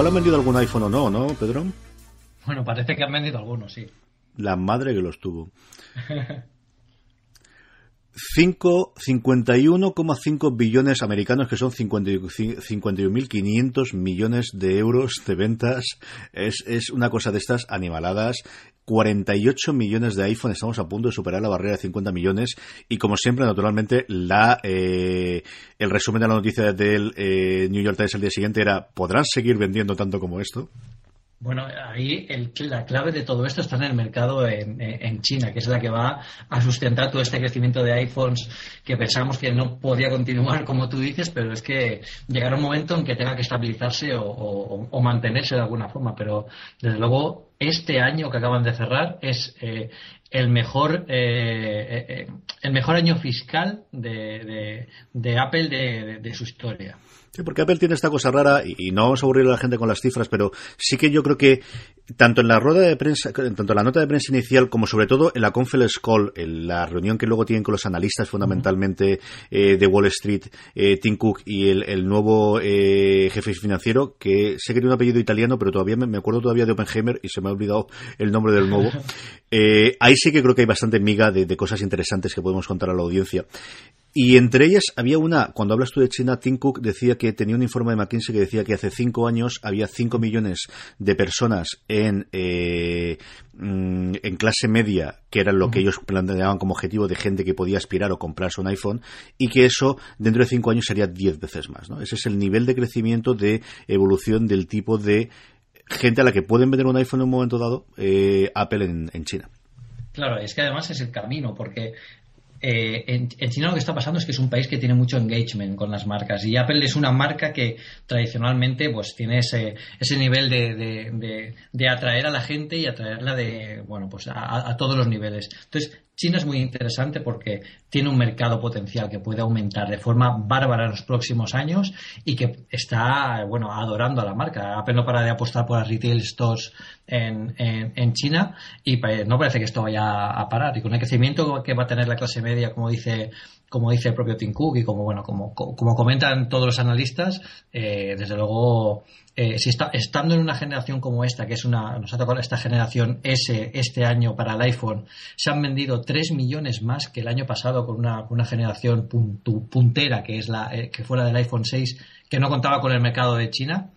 Igual han vendido algún iPhone o no, ¿no, Pedro? Bueno, parece que han vendido algunos, sí. La madre que los tuvo. 51,5 billones americanos, que son 51.500 millones de euros de ventas. Es, es una cosa de estas animaladas. 48 millones de iPhone, estamos a punto de superar la barrera de 50 millones. Y como siempre, naturalmente, la eh, el resumen de la noticia del eh, New York Times el día siguiente era: ¿podrán seguir vendiendo tanto como esto? Bueno, ahí la clave de todo esto está en el mercado en, en, China, que es la que va a sustentar todo este crecimiento de iPhones que pensamos que no podía continuar, como tú dices, pero es que llegará un momento en que tenga que estabilizarse o, o mantenerse de alguna forma. Pero desde luego, este año que acaban de cerrar es eh, el mejor eh, eh, el mejor año fiscal de, de, de Apple de, de su historia. Sí, porque Apple tiene esta cosa rara, y, no vamos a aburrir a la gente con las cifras, pero sí que yo creo que tanto en la rueda de prensa, tanto en la nota de prensa inicial como sobre todo en la conference call, en la reunión que luego tienen con los analistas fundamentalmente eh, de Wall Street, eh, Tim Cook y el, el nuevo eh, jefe financiero, que sé que tiene un apellido italiano, pero todavía me, me, acuerdo todavía de Oppenheimer y se me ha olvidado el nombre del nuevo. Eh, ahí sí que creo que hay bastante miga de, de cosas interesantes que podemos contar a la audiencia. Y entre ellas había una, cuando hablas tú de China, Tim Cook decía que tenía un informe de McKinsey que decía que hace cinco años había cinco millones de personas en, eh, en clase media, que era lo que ellos planteaban como objetivo de gente que podía aspirar o comprarse un iPhone, y que eso dentro de cinco años sería diez veces más. ¿no? Ese es el nivel de crecimiento de evolución del tipo de gente a la que pueden vender un iPhone en un momento dado, eh, Apple en, en China. Claro, es que además es el camino, porque eh, en, China lo que está pasando es que es un país que tiene mucho engagement con las marcas y Apple es una marca que tradicionalmente pues tiene ese, ese nivel de, de, de, de atraer a la gente y atraerla de bueno pues a, a todos los niveles. Entonces China es muy interesante porque tiene un mercado potencial que puede aumentar de forma bárbara en los próximos años y que está, bueno, adorando a la marca. Apple no para de apostar por las retail stores en, en, en China y no parece que esto vaya a parar. Y con el crecimiento que va a tener la clase media, como dice como dice el propio Tim Cook y como bueno como, como comentan todos los analistas eh, desde luego eh, si está, estando en una generación como esta que es una nos ha tocado esta generación S este año para el iPhone se han vendido 3 millones más que el año pasado con una, una generación puntu, puntera que es la eh, que fue la del iPhone 6 que no contaba con el mercado de China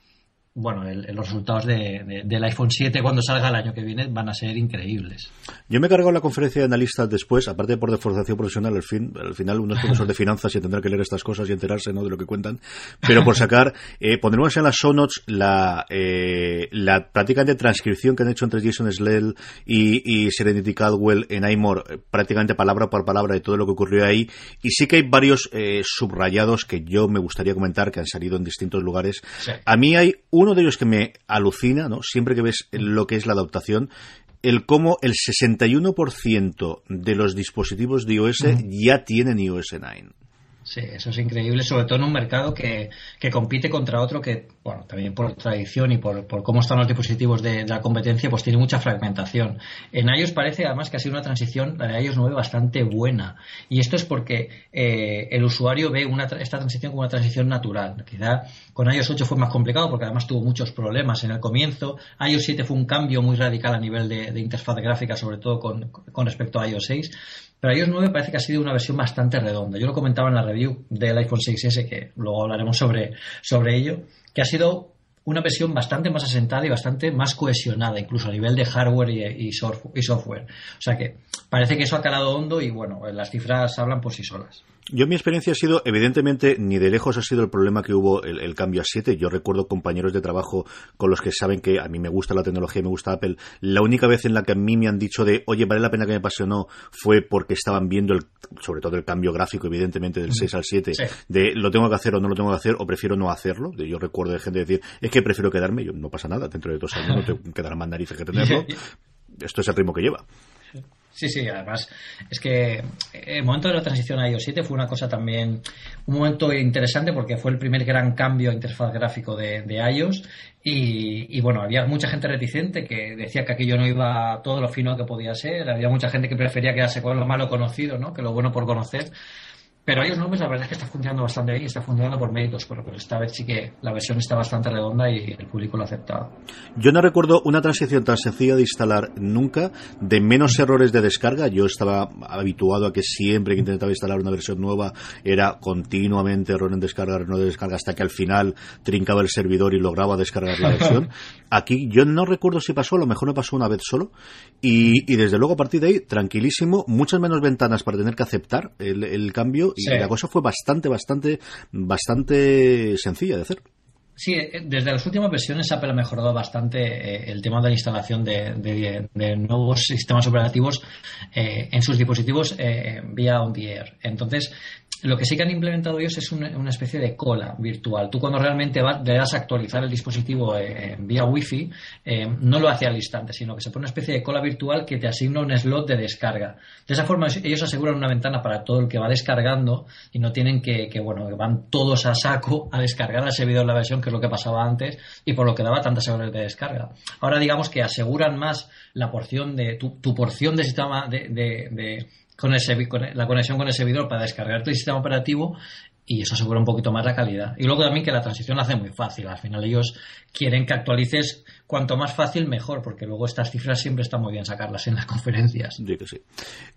bueno, los resultados del iPhone 7 cuando salga el año que viene van a ser increíbles. Yo me he cargado la conferencia de analistas después, aparte por deformación profesional, al, fin, al final uno es profesor de finanzas y tendrá que leer estas cosas y enterarse ¿no? de lo que cuentan, pero por sacar, eh, pondremos en las show notes la, eh, la prácticamente transcripción que han hecho entre Jason Slell y, Serenity Caldwell en iMore, eh, prácticamente palabra por palabra de todo lo que ocurrió ahí, y sí que hay varios eh, subrayados que yo me gustaría comentar que han salido en distintos lugares. A mí hay uno de ellos que me alucina, ¿no? Siempre que ves lo que es la adaptación, el cómo el 61% de los dispositivos de iOS ya tienen iOS 9. Sí, eso es increíble, sobre todo en un mercado que, que compite contra otro que, bueno, también por tradición y por, por cómo están los dispositivos de, la competencia, pues tiene mucha fragmentación. En iOS parece además que ha sido una transición, la de iOS 9, bastante buena. Y esto es porque eh, el usuario ve una, esta transición como una transición natural. Quizá con iOS 8 fue más complicado porque además tuvo muchos problemas en el comienzo. iOS 7 fue un cambio muy radical a nivel de, interfaz gráfica, sobre todo con, con respecto a iOS 6 pero iOS 9 parece que ha sido una versión bastante redonda. Yo lo comentaba en la review del iPhone 6S, que luego hablaremos sobre, sobre ello, que ha sido una versión bastante más asentada y bastante más cohesionada, incluso a nivel de hardware y, y, software. O sea que parece que eso ha calado hondo y bueno, las cifras hablan por sí solas. Yo mi experiencia ha sido, evidentemente, ni de lejos ha sido el problema que hubo el, cambio a 7. Yo recuerdo compañeros de trabajo con los que saben que a mí me gusta la tecnología, me gusta Apple. La única vez en la que a mí me han dicho de, oye, vale la pena que me pase o no, fue porque estaban viendo, el, sobre todo el cambio gráfico, evidentemente, del 6 al 7, de lo tengo que hacer o no lo tengo que hacer, o prefiero no hacerlo. Yo recuerdo de gente decir, es que prefiero quedarme, yo no pasa nada, dentro de dos años no te quedará más narices que tenerlo. Esto es el ritmo que lleva. Sí, sí, además es que el momento de la transición a iOS 7 fue una cosa también, un momento interesante porque fue el primer gran cambio de interfaz gráfico de, iOS y, bueno, había mucha gente reticente que decía que aquello no iba todo lo fino que podía ser, había mucha gente que prefería quedarse con lo malo conocido, ¿no? que lo bueno por conocer pero no, pues la verdad es que está funcionando bastante bien y está funcionando por méritos, pero, esta vez sí que la versión está bastante redonda y el público lo ha aceptado. Yo no recuerdo una transición tan sencilla de instalar nunca, de menos errores de descarga. Yo estaba habituado a que siempre que intentaba instalar una versión nueva era continuamente error en descarga, error de descarga, hasta que al final trincaba el servidor y lograba descargar la versión. Aquí yo no recuerdo si pasó, a lo mejor me pasó una vez solo, y, desde luego a partir de ahí, tranquilísimo, muchas menos ventanas para tener que aceptar el cambio y la cosa fue bastante, bastante, bastante sencilla de hacer. Sí, eh, desde las últimas versiones Apple ha mejorado bastante eh, el tema de la instalación de, nuevos sistemas operativos eh, en sus dispositivos vía on-the-air. Entonces, lo que sí que han implementado ellos es una, especie de cola virtual. Tú cuando realmente le das a actualizar el dispositivo eh, vía Wi-Fi, eh, no lo hace al instante, sino que se pone una especie de cola virtual que te asigna un slot de descarga. De esa forma ellos aseguran una ventana para todo el que va descargando y no tienen que, que bueno, que van todos a saco a descargar al servidor la versión, que es lo que pasaba antes, y por lo que daba tantas horas de descarga. Ahora digamos que aseguran más la porción de tu, porción de sistema de con, ese, con la conexión con el servidor para descargarte el sistema operativo y eso asegura un poquito más la calidad. Y luego también que la transición la hace muy fácil. Al final ellos quieren que actualices cuanto más fácil mejor, porque luego estas cifras siempre está muy bien sacarlas en las conferencias. Sí que sí.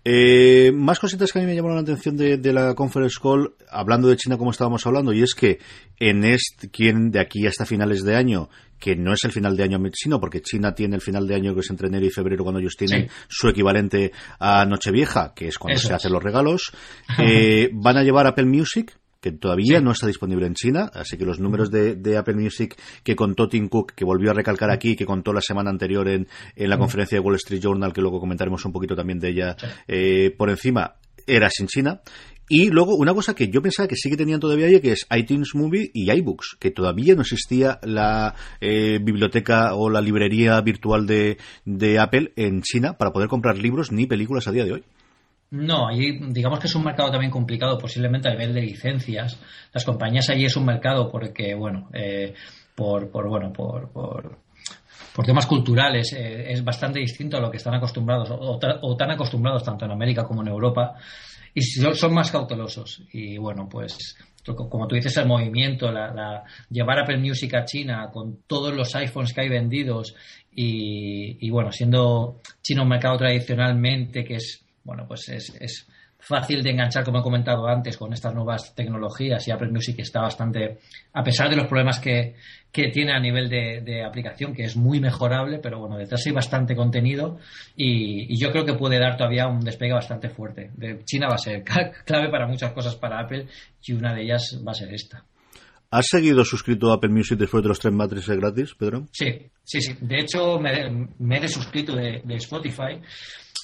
Eh, más cositas que a mí me llamaron la atención de, la conference call, hablando de China como estábamos hablando, y es que en este, quien de aquí hasta finales de año que no es el final de año sino porque China tiene el final de año que es entre enero y febrero cuando ellos tienen su equivalente a Nochevieja, que es cuando se hacen los regalos. Eh, van a llevar Apple Music, que todavía no está disponible en China, así que los números de, Apple Music que contó Tim Cook, que volvió a recalcar aquí, que contó la semana anterior en, la conferencia de Wall Street Journal, que luego comentaremos un poquito también de ella eh, por encima, era sin China. Y luego una cosa que yo pensaba que sí que tenían todavía ahí, que es iTunes Movie y iBooks, que todavía no existía la eh, biblioteca o la librería virtual de, de Apple en China para poder comprar libros ni películas a día de hoy. No, ahí digamos que es un mercado también complicado, posiblemente a nivel de licencias. Las compañías allí es un mercado porque, bueno, eh, por, por, bueno, por, por, temas culturales eh, es bastante distinto a lo que están acostumbrados o, tan acostumbrados tanto en América como en Europa y son más cautelosos. Y bueno, pues como tú dices, el movimiento, la, la, llevar Apple Music a China con todos los iPhones que hay vendidos y, y bueno, siendo China un mercado tradicionalmente que es bueno, pues es, fácil de enganchar, como he comentado antes, con estas nuevas tecnologías y Apple Music está bastante, a pesar de los problemas que, que tiene a nivel de, aplicación, que es muy mejorable, pero bueno, detrás hay bastante contenido y, y, yo creo que puede dar todavía un despegue bastante fuerte. De China va a ser clave para muchas cosas para Apple y una de ellas va a ser esta. ¿Has seguido suscrito a Apple Music después de los tres matrices gratis, Pedro? Sí, sí, sí. De hecho, me, me he desuscrito de, de, Spotify,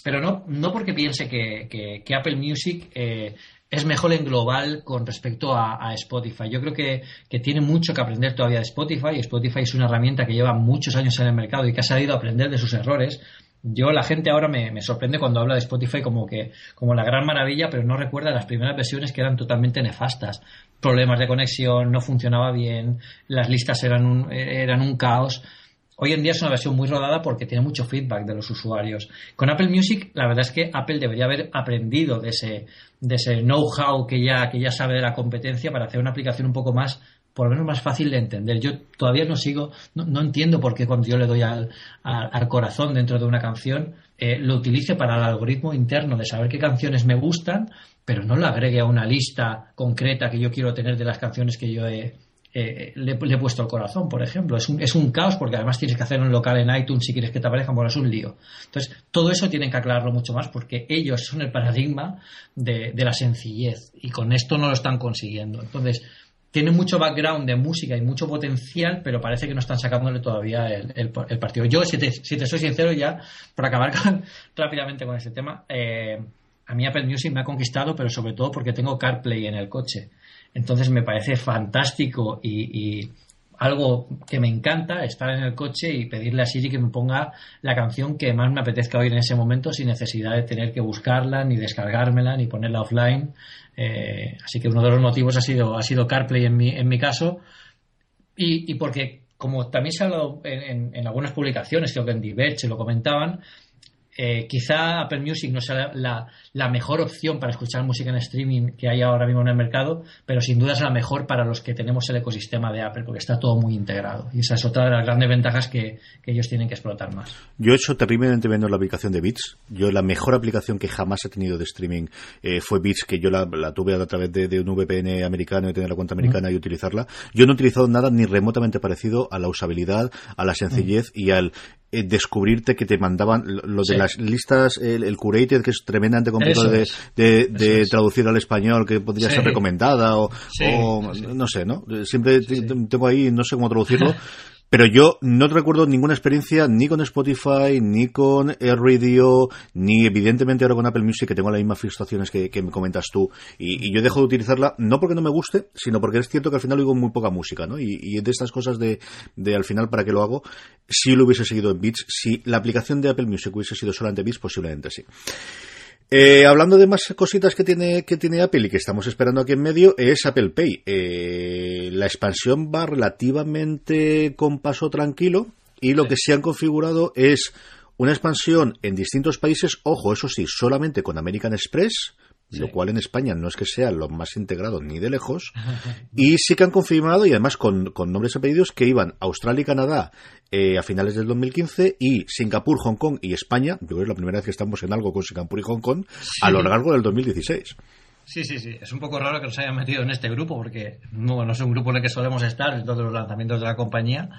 pero no, no porque piense que, que, Apple Music eh, es mejor en global con respecto a, Spotify. Yo creo que, que, tiene mucho que aprender todavía de Spotify. Spotify es una herramienta que lleva muchos años en el mercado y que ha sabido aprender de sus errores. Yo, la gente ahora me, me, sorprende cuando habla de Spotify como que, como la gran maravilla, pero no recuerda las primeras versiones que eran totalmente nefastas. Problemas de conexión, no funcionaba bien, las listas eran un, eran un caos. Hoy en día es una versión muy rodada porque tiene mucho feedback de los usuarios. Con Apple Music, la verdad es que Apple debería haber aprendido de ese, de ese know-how que ya, que ya sabe de la competencia para hacer una aplicación un poco más por lo menos más fácil de entender. Yo todavía no sigo, no, entiendo por qué cuando yo le doy al, al, corazón dentro de una canción, eh, lo utilice para el algoritmo interno de saber qué canciones me gustan, pero no lo agregue a una lista concreta que yo quiero tener de las canciones que yo he, le, he puesto al corazón, por ejemplo. Es un, es un caos porque además tienes que hacer un local en iTunes si quieres que te aparezca, bueno, es un lío. Entonces, todo eso tienen que aclararlo mucho más porque ellos son el paradigma de, de la sencillez y con esto no lo están consiguiendo. Entonces, tiene mucho background de música y mucho potencial, pero parece que no están sacándole todavía el, partido. Yo, si te, soy sincero, ya, para acabar rápidamente con este tema, eh, a mí Apple Music me ha conquistado, pero sobre todo porque tengo CarPlay en el coche. Entonces me parece fantástico y, algo que me encanta estar en el coche y pedirle a Siri que me ponga la canción que más me apetezca oír en ese momento sin necesidad de tener que buscarla, ni descargármela, ni ponerla offline. Eh, así que uno de los motivos ha sido, ha sido CarPlay en mi, en mi caso. Y, porque, como también se ha hablado en, en, algunas publicaciones, creo que en Diverge lo comentaban, eh, quizá Apple Music no sea la, mejor opción para escuchar música en streaming que hay ahora mismo en el mercado, pero sin duda es la mejor para los que tenemos el ecosistema de Apple, porque está todo muy integrado. Y esa es otra de las grandes ventajas que, ellos tienen que explotar más. Yo he hecho terriblemente viendo la aplicación de Beats. Yo la mejor aplicación que jamás he tenido de streaming eh, fue Beats, que yo la, tuve a través de, un VPN americano y tener la cuenta americana y utilizarla. Yo no he utilizado nada ni remotamente parecido a la usabilidad, a la sencillez y al eh, descubrirte que te mandaban lo de las listas, el, curated, que es tremendamente complicado de, traducir al español, que podría ser recomendada o, no sé, ¿no? Siempre tengo ahí, no sé cómo traducirlo. Pero yo no recuerdo ninguna experiencia ni con Spotify, ni con AirRadio, ni evidentemente ahora con Apple Music, que tengo las mismas frustraciones que, me comentas tú. Y, yo dejo de utilizarla, no porque no me guste, sino porque es cierto que al final oigo muy poca música, ¿no? Y, y de estas cosas de, de al final, ¿para qué lo hago? Si lo hubiese seguido en Beats, si la aplicación de Apple Music hubiese sido solamente Beats, posiblemente sí. Eh, hablando de más cositas que tiene, que tiene Apple y que estamos esperando aquí en medio, es Apple Pay. Eh, la expansión va relativamente con paso tranquilo y lo que se han configurado es una expansión en distintos países, ojo, eso sí, solamente con American Express, lo cual en España no es que sea lo más integrado ni de lejos. y sí que han confirmado, y además con, con nombres y apellidos, que iban Australia y Canadá eh, a finales del 2015 y Singapur, Hong Kong y España, yo creo que es la primera vez que estamos en algo con Singapur y Hong Kong, a lo largo del 2016. Sí, sí, sí. Es un poco raro que nos hayan metido en este grupo porque no, no es un grupo en el que solemos estar en todos los lanzamientos de la compañía.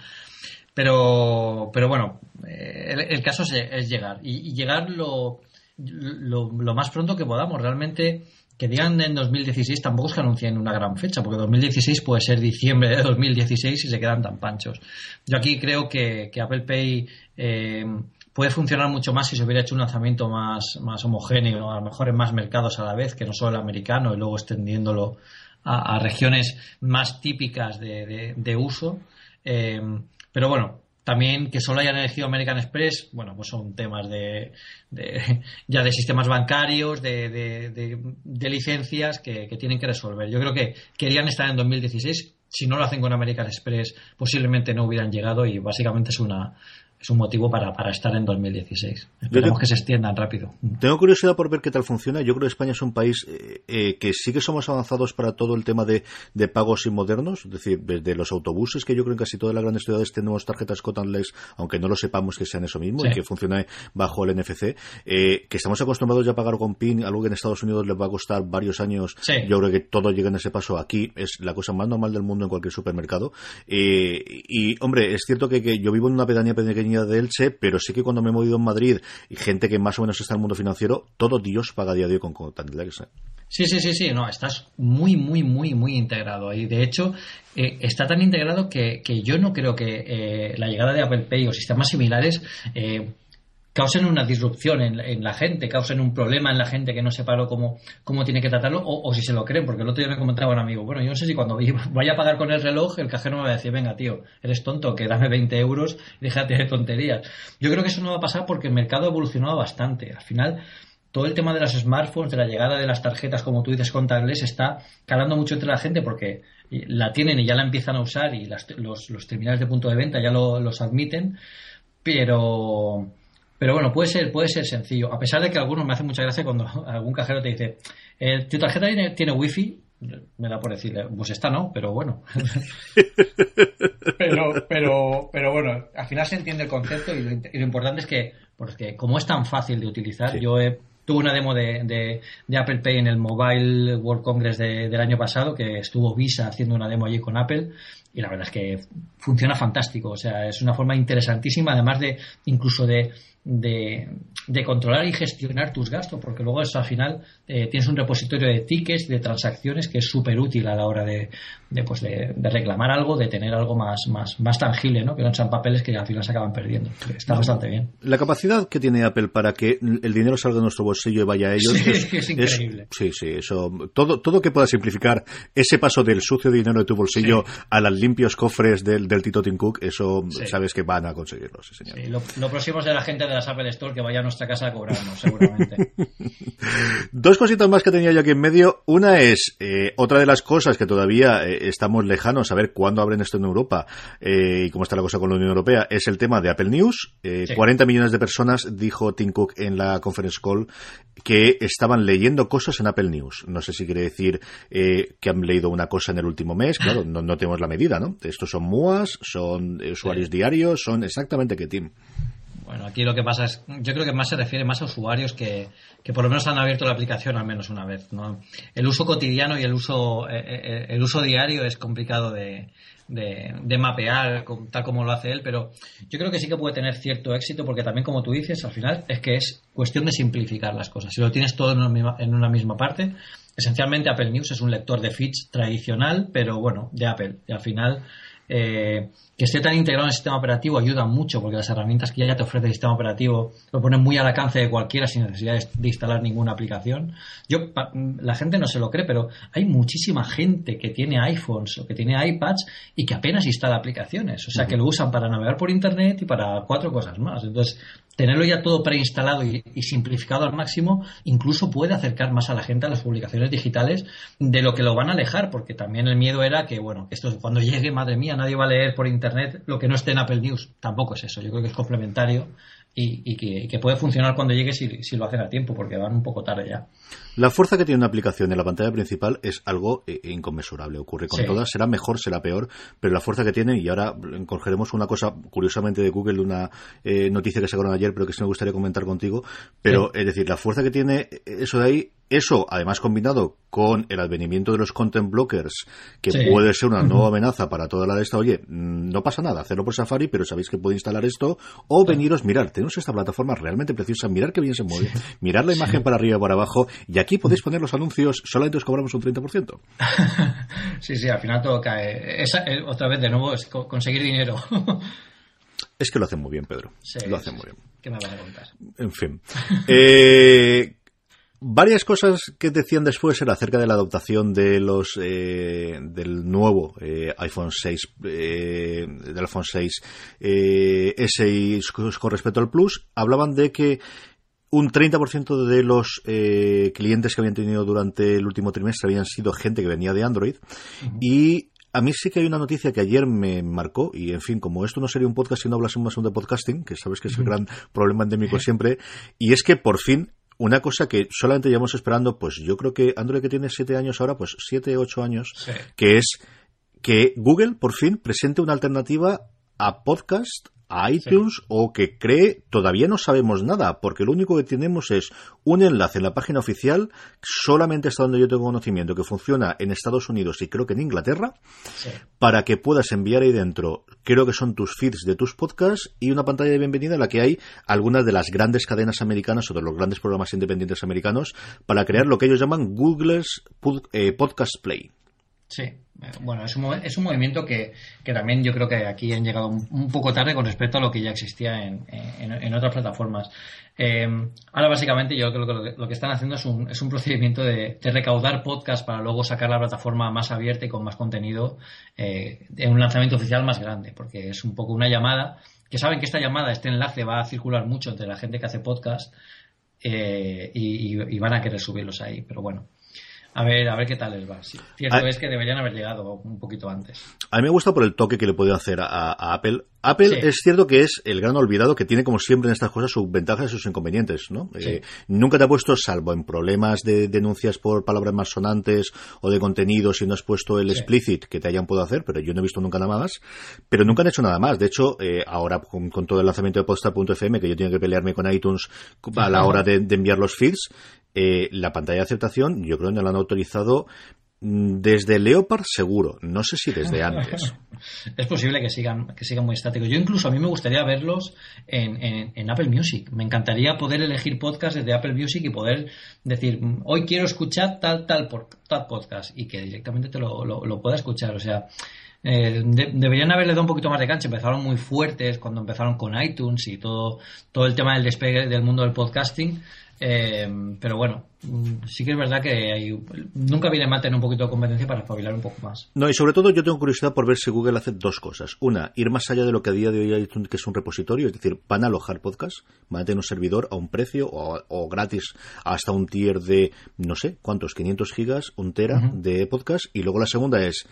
Pero, pero bueno, eh, el, caso es, llegar. y llegar lo, lo, más pronto que podamos. Realmente, que digan en 2016 tampoco es que anuncien una gran fecha, porque 2016 puede ser diciembre de 2016 y se quedan tan panchos. Yo aquí creo que, Apple Pay eh, puede funcionar mucho más si se hubiera hecho un lanzamiento más, más homogéneo, a lo mejor en más mercados a la vez, que no solo el americano, y luego extendiéndolo a, regiones más típicas de, uso. Eh, pero bueno, también que solo hayan elegido American Express, bueno, pues son temas de, ya de sistemas bancarios, de, licencias que, tienen que resolver. Yo creo que querían estar en 2016. Si no lo hacen con American Express, posiblemente no hubieran llegado y básicamente es una, es un motivo para, para estar en 2016. Esperemos que se extiendan rápido. Tengo curiosidad por ver qué tal funciona. Yo creo que España es un país eh, eh, que sí que somos avanzados para todo el tema de, de pagos inmodernos, es decir, desde los autobuses, que yo creo que en casi todas las grandes ciudades tenemos tarjetas contactless, aunque no lo sepamos que sean eso mismo y que funcione bajo el NFC, eh, que estamos acostumbrados ya a pagar con PIN, algo que en Estados Unidos les va a costar varios años. Yo creo que todo llega en ese paso. Aquí es la cosa más normal del mundo en cualquier supermercado. y, hombre, es cierto que, que yo vivo en una pedanía pequeña de Elche, pero sí que cuando me he movido en Madrid y gente que más o menos está en el mundo financiero, todo Dios paga día a día con contactless. ¿eh? Sí, sí, sí, sí, no, estás muy, muy, muy, muy integrado. Y de hecho, eh, está tan integrado que, yo no creo que eh, la llegada de Apple Pay o sistemas similares causen una disrupción en, la gente, causen un problema en la gente que no sepa cómo, cómo tiene que tratarlo o, si se lo creen, porque el otro día me comentaba un amigo, bueno, yo no sé si cuando vaya a pagar con el reloj el cajero me va a decir, venga tío, eres tonto, que dame 20 euros y déjate de tonterías. Yo creo que eso no va a pasar porque el mercado ha evolucionado bastante. Al final, todo el tema de los smartphones, de la llegada de las tarjetas, como tú dices, contables, está calando mucho entre la gente porque la tienen y ya la empiezan a usar y los, terminales de punto de venta ya los admiten, pero pero bueno, puede ser, puede ser sencillo. A pesar de que algunos me hacen mucha gracia cuando algún cajero te dice, eh, ¿tu tarjeta tiene, tiene wifi? Me da por decirle, pues está no, pero bueno. pero, pero, pero bueno, al final se entiende el concepto y lo, importante es que, porque como es tan fácil de utilizar, yo tuve una demo de, de, Apple Pay en el Mobile World Congress del año pasado, que estuvo Visa haciendo una demo allí con Apple, y la verdad es que funciona fantástico. O sea, es una forma interesantísima, además de incluso de de, de, controlar y gestionar tus gastos, porque luego eso al final eh, tienes un repositorio de tickets, de transacciones que es súper útil a la hora de, de, pues de, reclamar algo, de tener algo más, más, más tangible, ¿no? que no sean papeles que al final se acaban perdiendo. Está bastante bien. La capacidad que tiene Apple para que el dinero salga de nuestro bolsillo y vaya a ellos es, increíble. sí, sí, eso. Todo, todo que pueda simplificar ese paso del sucio dinero de tu bolsillo a los limpios cofres del, del Tito Tim Cook, eso sabes que van a conseguirlo. señor. Lo, lo, próximo es de la gente de las Apple Store que vaya a nuestra casa a cobrarnos, seguramente. Dos cositas más que tenía yo aquí en medio. Una es, eh, otra de las cosas que todavía eh, estamos lejanos a ver cuándo abren esto en Europa eh, y cómo está la cosa con la Unión Europea, es el tema de Apple News. 40 millones de personas, dijo Tim Cook en la conference call, que estaban leyendo cosas en Apple News. No sé si quiere decir que han leído una cosa en el último mes. Claro, no, no tenemos la medida, ¿no? Estos son MUAs, son usuarios diarios, son exactamente qué, Tim. Bueno, aquí lo que pasa es, yo creo que más se refiere más a usuarios que, que por lo menos han abierto la aplicación al menos una vez. ¿no? El uso cotidiano y el uso, eh, eh, el uso diario es complicado de, de, mapear tal como lo hace él, pero yo creo que sí que puede tener cierto éxito porque también, como tú dices, al final es que es cuestión de simplificar las cosas. Si lo tienes todo en una misma, en una misma parte, esencialmente Apple News es un lector de feeds tradicional, pero bueno, de Apple. Y al final eh, que esté tan integrado en el sistema operativo ayuda mucho porque las herramientas que ya te ofrece el sistema operativo lo ponen muy al alcance de cualquiera sin necesidad de instalar ninguna aplicación. Yo, la gente no se lo cree, pero hay muchísima gente que tiene iPhones o que tiene iPads y que apenas instala aplicaciones. O sea, que lo usan para navegar por Internet y para cuatro cosas más. Entonces, tenerlo ya todo preinstalado y, simplificado al máximo incluso puede acercar más a la gente a las publicaciones digitales de lo que lo van a alejar, porque también el miedo era que, bueno, que esto cuando llegue, madre mía, nadie va a leer por internet lo que no esté en Apple News. Tampoco es eso, yo creo que es complementario y, que, puede funcionar cuando llegue si, si, lo hacen a tiempo, porque van un poco tarde ya. La fuerza que tiene una aplicación en la pantalla principal es algo eh, inconmensurable. Ocurre con todas, será mejor, será peor, pero la fuerza que tiene, y ahora cogeremos una cosa curiosamente de Google, de una eh, noticia que sacaron ayer, pero que sí me gustaría comentar contigo, pero es decir, la fuerza que tiene eso de ahí eso, además combinado con el advenimiento de los content blockers, que puede ser una nueva amenaza para toda la de esta, oye, mm, no pasa nada, hacerlo por Safari, pero sabéis que puede instalar esto, o veniros, mirar, tenemos esta plataforma realmente preciosa, mirar qué bien se mueve, mirar la imagen para arriba y para abajo, y aquí podéis poner los anuncios, solamente os cobramos un 30%. sí, sí, al final todo cae. Eh, otra vez, de nuevo, es conseguir dinero. es que lo hacen muy bien, Pedro. lo hacen muy bien. ¿Qué me vas a contar? En fin. Eh, Varias cosas que decían después era acerca de la adaptación de los eh, del nuevo eh, iPhone 6 eh, del iPhone 6 S y con respecto al Plus hablaban de que un 30% de los clientes que habían tenido durante el último trimestre habían sido gente que venía de Android. Y a mí sí que hay una noticia que ayer me marcó, y en fin, como esto no sería un podcast si no hablásemos de podcasting, que sabes que es el gran problema endémico siempre, y es que por fin una cosa que solamente llevamos esperando, pues yo creo que Android que tiene siete años ahora, pues siete, ocho años, que es que Google por fin presente una alternativa a podcast a iTunes o que cree, todavía no sabemos nada, porque lo único que tenemos es un enlace en la página oficial, solamente hasta donde yo tengo conocimiento, que funciona en Estados Unidos y creo que en Inglaterra, para que puedas enviar ahí dentro, creo que son tus feeds de tus podcasts y una pantalla de bienvenida en la que hay algunas de las grandes cadenas americanas o de los grandes programas independientes americanos para crear lo que ellos llaman Google's eh, Podcast Play. Sí, bueno, es un, es un movimiento que, también yo creo que aquí han llegado un, poco tarde con respecto a lo que ya existía en, en, otras plataformas. Eh, ahora, básicamente, yo creo que lo, que están haciendo es un, es un procedimiento de, recaudar podcast para luego sacar la plataforma más abierta y con más contenido eh, en un lanzamiento oficial más grande, porque es un poco una llamada, que saben que esta llamada, este enlace va a circular mucho entre la gente que hace podcast eh, y van a querer subirlos ahí, pero bueno. A ver, a ver qué tal les va. Cierto ah. es que deberían haber llegado un poquito antes. A mí me gusta por el toque que le puede hacer a, Apple. Apple es cierto que es el gran olvidado que tiene, como siempre en estas cosas, sus ventajas y sus inconvenientes, ¿no? Eh, nunca te ha puesto, salvo en problemas de denuncias por palabras más sonantes o de contenido, si no has puesto el explicit que te hayan podido hacer, pero yo no he visto nunca nada más. Pero nunca han hecho nada más. De hecho, eh, ahora con, todo el lanzamiento de Podstar.fm, que yo tengo que pelearme con iTunes a la hora de enviar los feeds, eh, la pantalla de aceptación yo creo que no la han autorizado mm, desde Leopard seguro, no sé si desde antes. es posible que sigan, que sigan muy estáticos. Yo incluso a mí me gustaría verlos en, Apple Music. Me encantaría poder elegir podcast desde Apple Music y poder decir, mm, hoy quiero escuchar tal, tal, tal podcast y que directamente te lo, lo, pueda escuchar. O sea, eh, deberían haberle dado un poquito más de cancha. Empezaron muy fuertes cuando empezaron con iTunes y todo, todo el tema del despegue del mundo del podcasting. Eh, pero bueno, sí que es verdad que nunca viene mal tener un poquito de competencia para espabilar un poco más. No, y sobre todo yo tengo curiosidad por ver si Google hace dos cosas. Una, ir más allá de lo que a día de hoy hay, que es un repositorio, es decir, van a alojar podcasts, van a tener un servidor a un precio o, gratis hasta un tier de, no sé, ¿cuántos? 500 gigas, un tera de podcast. Y luego la segunda es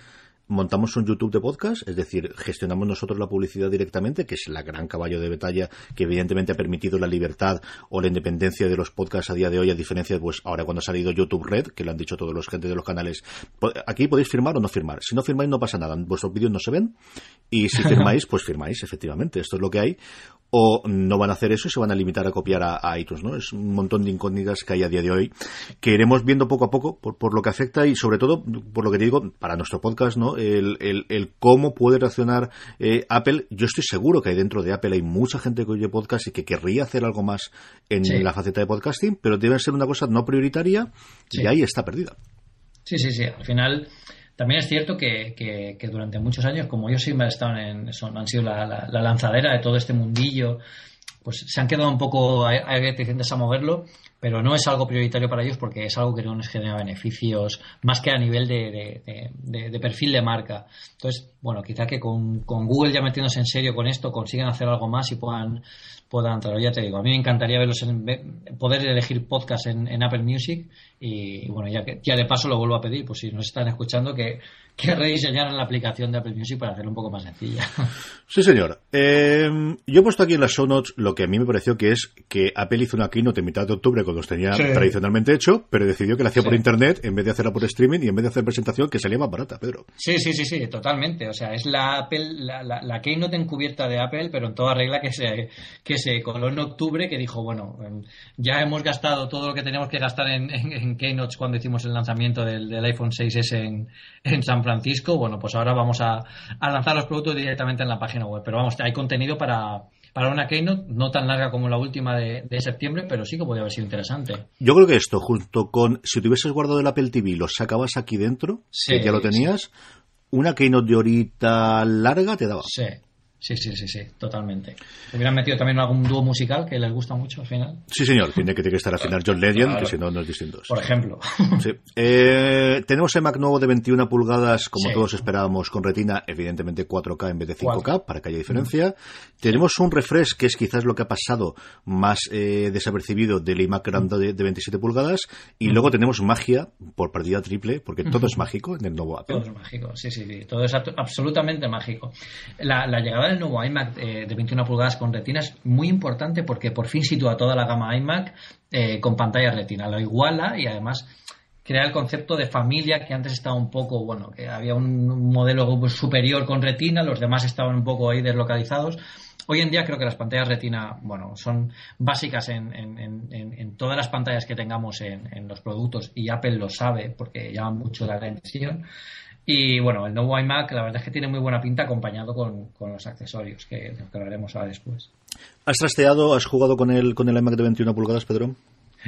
montamos un YouTube de podcast, es decir, gestionamos nosotros la publicidad directamente, que es la gran caballo de batalla que evidentemente ha permitido la libertad o la independencia de los podcasts a día de hoy, a diferencia de pues ahora cuando ha salido YouTube Red, que lo han dicho todos los gente de los canales, aquí podéis firmar o no firmar. Si no firmáis no pasa nada, vuestros vídeos no se ven y si firmáis, pues firmáis, efectivamente, esto es lo que hay o no van a hacer eso y se van a limitar a copiar a, iTunes, ¿no? Es un montón de incógnitas que hay a día de hoy que iremos viendo poco a poco por, lo que afecta y sobre todo por lo que te digo para nuestro podcast, ¿no? El, el, cómo puede reaccionar eh, Apple. Yo estoy seguro que hay dentro de Apple hay mucha gente que oye podcast y que querría hacer algo más en la faceta de podcasting, pero debe ser una cosa no prioritaria y ahí está perdida. Sí, sí, sí. Al final también es cierto que, que, durante muchos años, como yo siempre he estado en, son, han sido la, la, lanzadera de todo este mundillo, pues se han quedado un poco reticentes a moverlo, pero no es algo prioritario para ellos porque es algo que no les genera beneficios más que a nivel de, de, perfil de marca. Entonces, bueno, quizá que con, con, Google ya metiéndose en serio con esto consigan hacer algo más y puedan, puedan entrar. Ya te digo, a mí me encantaría verlos en, poder elegir podcast en, en Apple Music y, bueno, ya que ya de paso lo vuelvo a pedir, pues si nos están escuchando, que, que rediseñaran la aplicación de Apple Music para hacerlo un poco más sencilla. Sí, señor. Eh, yo he puesto aquí en las show notes lo que a mí me pareció que es que Apple hizo una keynote en mitad de octubre cuando los tenía tradicionalmente hecho, pero decidió que la hacía por internet en vez de hacerla por streaming y en vez de hacer presentación que salía más barata, Pedro. Sí, sí, sí, sí, totalmente. O sea, es la Apple, la, la, keynote encubierta de Apple, pero en toda regla que se, que se coló en octubre, que dijo, bueno, em, ya hemos gastado todo lo que teníamos que gastar en, en, keynotes cuando hicimos el lanzamiento del, del iPhone 6S en, en San Francisco, bueno, pues ahora vamos a, lanzar los productos directamente en la página web. Pero vamos, hay contenido para, para una Keynote, no tan larga como la última de, septiembre, pero sí que podría haber sido interesante. Yo creo que esto, junto con, si te hubieses guardado el Apple TV lo sacabas aquí dentro, que ya lo tenías, una Keynote de horita larga te daba. Sí. Sí, sí, sí, sí, totalmente. Hubieran metido también algún dúo musical que les gusta mucho al final. Sí, señor, tiene que, tiene que estar al final John Legend, que si no, no es distinto. Por ejemplo. Sí. Eh, tenemos el Mac nuevo de 21 pulgadas, como sí. todos esperábamos, con retina, evidentemente 4K en vez de 5K, 4. para que haya diferencia. Mm. Tenemos un refresh, que es quizás lo que ha pasado más eh, desapercibido del iMac grande de, de 27 pulgadas, y mm. luego tenemos magia por partida triple, porque todo es mágico en el nuevo Apple. Todo es mágico, sí, sí, sí. todo es absolutamente mágico. La, la llegada del nuevo iMac eh, de 21 pulgadas con retina es muy importante porque por fin sitúa toda la gama iMac eh, con pantalla retina, lo iguala y además crea el concepto de familia que antes estaba un poco, bueno, que había un modelo superior con retina, los demás estaban un poco ahí deslocalizados. Hoy en día creo que las pantallas retina, bueno, son básicas en, en, en, en todas las pantallas que tengamos en, los productos y Apple lo sabe porque llama mucho la atención. Y bueno, el nuevo iMac la verdad es que tiene muy buena pinta acompañado con, con los accesorios, que, que hablaremos ahora después. ¿Has trasteado, has jugado con el, con el iMac de 21 pulgadas, Pedro?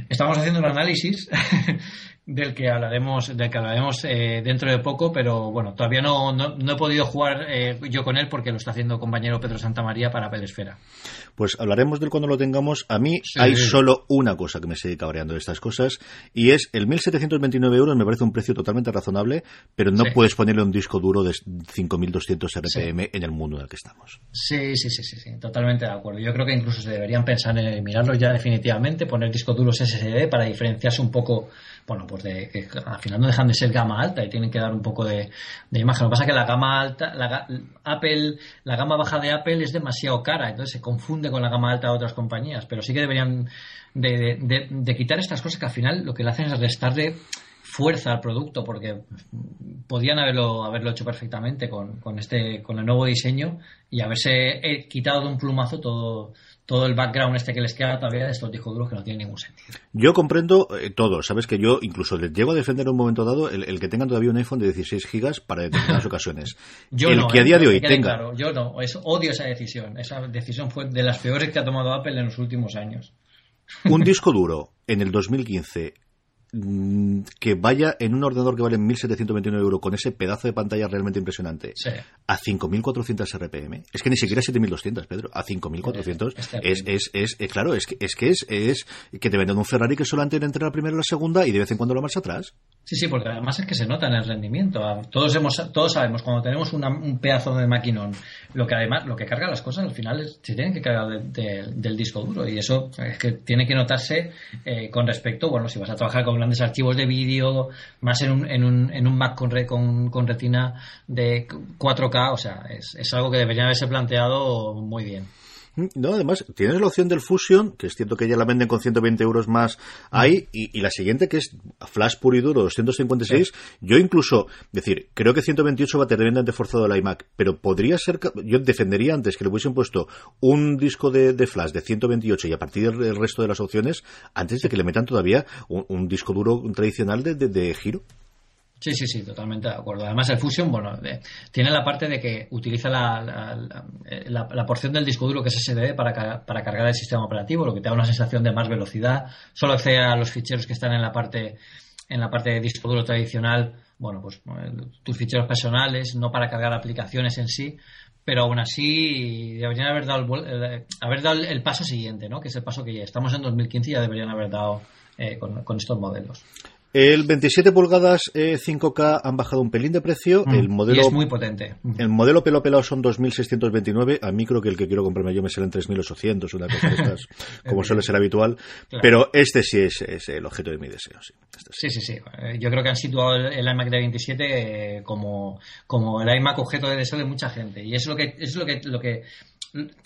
Estamos haciendo un análisis del que hablaremos, del que hablaremos eh, dentro de poco, pero bueno, todavía no, no, no he podido jugar eh, yo con él porque lo está haciendo compañero Pedro Santamaría para Pelesfera. Pues hablaremos del cuando lo tengamos. A mí sí. hay solo una cosa que me sigue cabreando de estas cosas y es el 1.729 euros me parece un precio totalmente razonable, pero no sí. puedes ponerle un disco duro de 5.200 RPM en el mundo en el que estamos. Sí, sí, sí, sí, sí, totalmente de acuerdo. Yo creo que incluso se deberían pensar en eliminarlo ya definitivamente, poner discos duros SSD para diferenciarse un poco, bueno, pues de que al final no dejan de ser gama alta y tienen que dar un poco de, de imagen. Lo que pasa es que la gama alta, la, Apple, la gama baja de Apple es demasiado cara, entonces se confunde con la gama alta de otras compañías, pero sí que deberían de, de, de quitar estas cosas que al final lo que le hacen es restarle fuerza al producto porque podían haberlo haberlo hecho perfectamente con, con este con el nuevo diseño y haberse quitado de un plumazo todo todo el background este que les queda todavía de estos discos duros que no tiene ningún sentido. Yo comprendo eh, todo, sabes que yo incluso les llego a defender en un momento dado el, el, que tengan todavía un iPhone de 16 gigas para determinadas ocasiones. yo el no, que a día de hoy tenga. Claro, yo no, es, odio esa decisión. Esa decisión fue de las peores que ha tomado Apple en los últimos años. Un disco duro en el 2015 mm, que vaya en un ordenador que vale 1.729 euros con ese pedazo de pantalla realmente impresionante sí. a 5.400 RPM. Es que ni siquiera 7.200, Pedro. A 5.400 es, es, es, es, eh, claro, es que es, que es, es que te venden un Ferrari que solamente entra la primera y la segunda y de vez en cuando lo marcha atrás. Sí, sí, porque además es que se nota en el rendimiento. Todos hemos, todos sabemos cuando tenemos una, un pedazo de maquinón, lo que además, lo que carga las cosas al final es, se tienen que cargar de, de, del disco duro y eso es que tiene que notarse eh, con respecto, bueno, si vas a trabajar con grandes archivos de vídeo, más en un, en un, en un Mac con, re, con, con, retina de 4K, o sea, es, es algo que debería haberse planteado muy bien. No, además, tienes la opción del Fusion, que es cierto que ya la venden con 120 euros más ahí, y, y la siguiente que es Flash puro y duro, 256. Sí. Yo incluso, decir, creo que 128 va tremendamente forzado el iMac, pero podría ser, yo defendería antes que le hubiesen puesto un disco de, de Flash de 128 y a partir del resto de las opciones, antes de que le metan todavía un, un disco duro tradicional de, de, de giro. Sí, sí, sí, totalmente de acuerdo. Además, el Fusion, bueno, eh, tiene la parte de que utiliza la, la, la, la, porción del disco duro que es SSD para, para cargar el sistema operativo, lo que te da una sensación de más velocidad. Solo accede a los ficheros que están en la parte en la parte de disco duro tradicional, bueno, pues tus ficheros personales, no para cargar aplicaciones en sí, pero aún así deberían haber dado el, haber dado el paso siguiente, ¿no? Que es el paso que ya estamos en 2015 y ya deberían haber dado eh, con, con estos modelos. El 27 pulgadas eh, 5K han bajado un pelín de precio. Mm, el modelo y es muy potente. El modelo pelo pelado son 2.629. A mí creo que el que quiero comprarme yo me sale en 3.800, una cosa de estas, como suele ser habitual. Claro. Pero este sí es, es, el objeto de mi deseo. Sí. Este sí. sí, sí, sí. Eh, yo creo que han situado el, el iMac de 27 eh, como, como el iMac objeto de deseo de mucha gente. Y es lo que, es lo que, lo que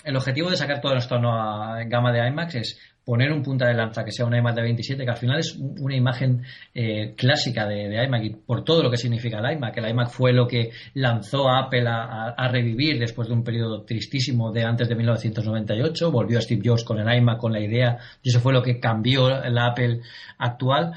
el objetivo de sacar toda nuestra nueva gama de iMacs es poner un punta de lanza que sea una iMac de 27, que al final es una imagen eh, clásica de, de, iMac y por todo lo que significa el iMac. El iMac fue lo que lanzó a Apple a, a, a, revivir después de un periodo tristísimo de antes de 1998. Volvió a Steve Jobs con el iMac, con la idea, y eso fue lo que cambió la Apple actual.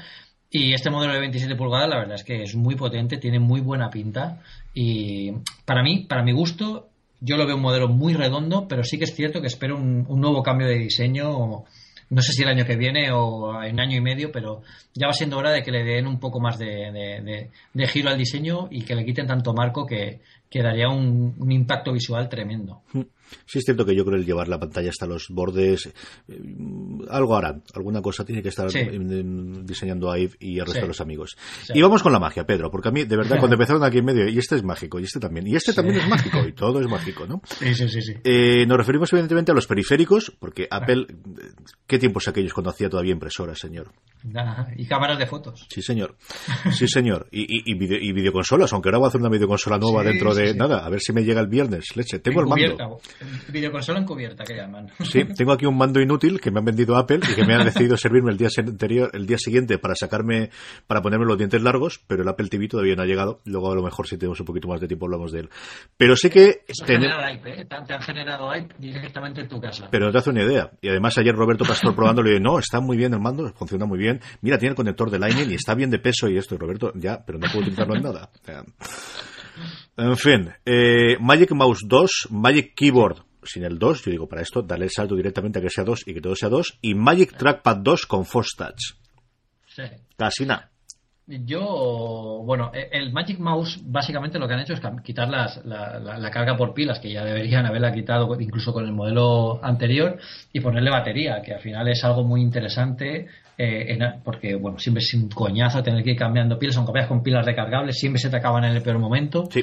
Y este modelo de 27 pulgadas, la verdad es que es muy potente, tiene muy buena pinta. Y para mí, para mi gusto, yo lo veo un modelo muy redondo, pero sí que es cierto que espero un, un nuevo cambio de diseño no sé si el año que viene o en año y medio, pero ya va siendo hora de que le den un poco más de, de, de, giro al diseño y que le quiten tanto marco que, que daría un, un impacto visual tremendo. Mm. Sí es cierto que yo creo el llevar la pantalla hasta los bordes, eh, algo harán, alguna cosa tiene que estar diseñando ahí y el resto de los amigos. Y vamos con la magia, Pedro, porque a mí, de verdad, cuando empezaron aquí en medio, y este es mágico, y este también, y este también es mágico, y todo es mágico, ¿no? Sí, sí, sí. Eh, nos referimos evidentemente a los periféricos, porque Apple, ¿qué tiempos aquellos cuando hacía todavía impresoras, señor? y cámaras de fotos. Sí, señor. Sí, señor. Y, y, y, videoconsolas, aunque ahora voy a hacer una videoconsola nueva dentro de nada, a ver si me llega el viernes. Leche, tengo el mando. Videoconsola encubierta, que llaman. Sí, tengo aquí un mando inútil que me han vendido Apple y que me han decidido servirme el día anterior, el día siguiente para sacarme, para ponerme los dientes largos, pero el Apple TV todavía no ha llegado. Luego a lo mejor si tenemos un poquito más de tiempo hablamos de él. Pero sí que... Eso tener... ¿eh? Te han generado hype directamente en tu casa. Pero no te hace una idea. Y además ayer Roberto Pastor probando le dije, no, está muy bien el mando, funciona muy bien. Mira, tiene el conector de Lightning y está bien de peso y esto. Y Roberto, ya, pero no puedo utilizarlo en nada. En fin, eh, Magic Mouse 2, Magic Keyboard sin el 2, yo digo para esto, darle el salto directamente a que sea 2 y que todo sea 2, y Magic Trackpad 2 con Force Touch. Sí. Casi nada. Yo, bueno, e, el Magic Mouse básicamente lo que han hecho es quitar las, la, carga por pilas, que ya deberían haberla quitado incluso con el modelo anterior, y ponerle batería, que al final es algo muy interesante, eh, porque, bueno, siempre es un coñazo tener que ir cambiando pilas, aunque vayas con pilas recargables, siempre se te acaban en el peor momento. Sí.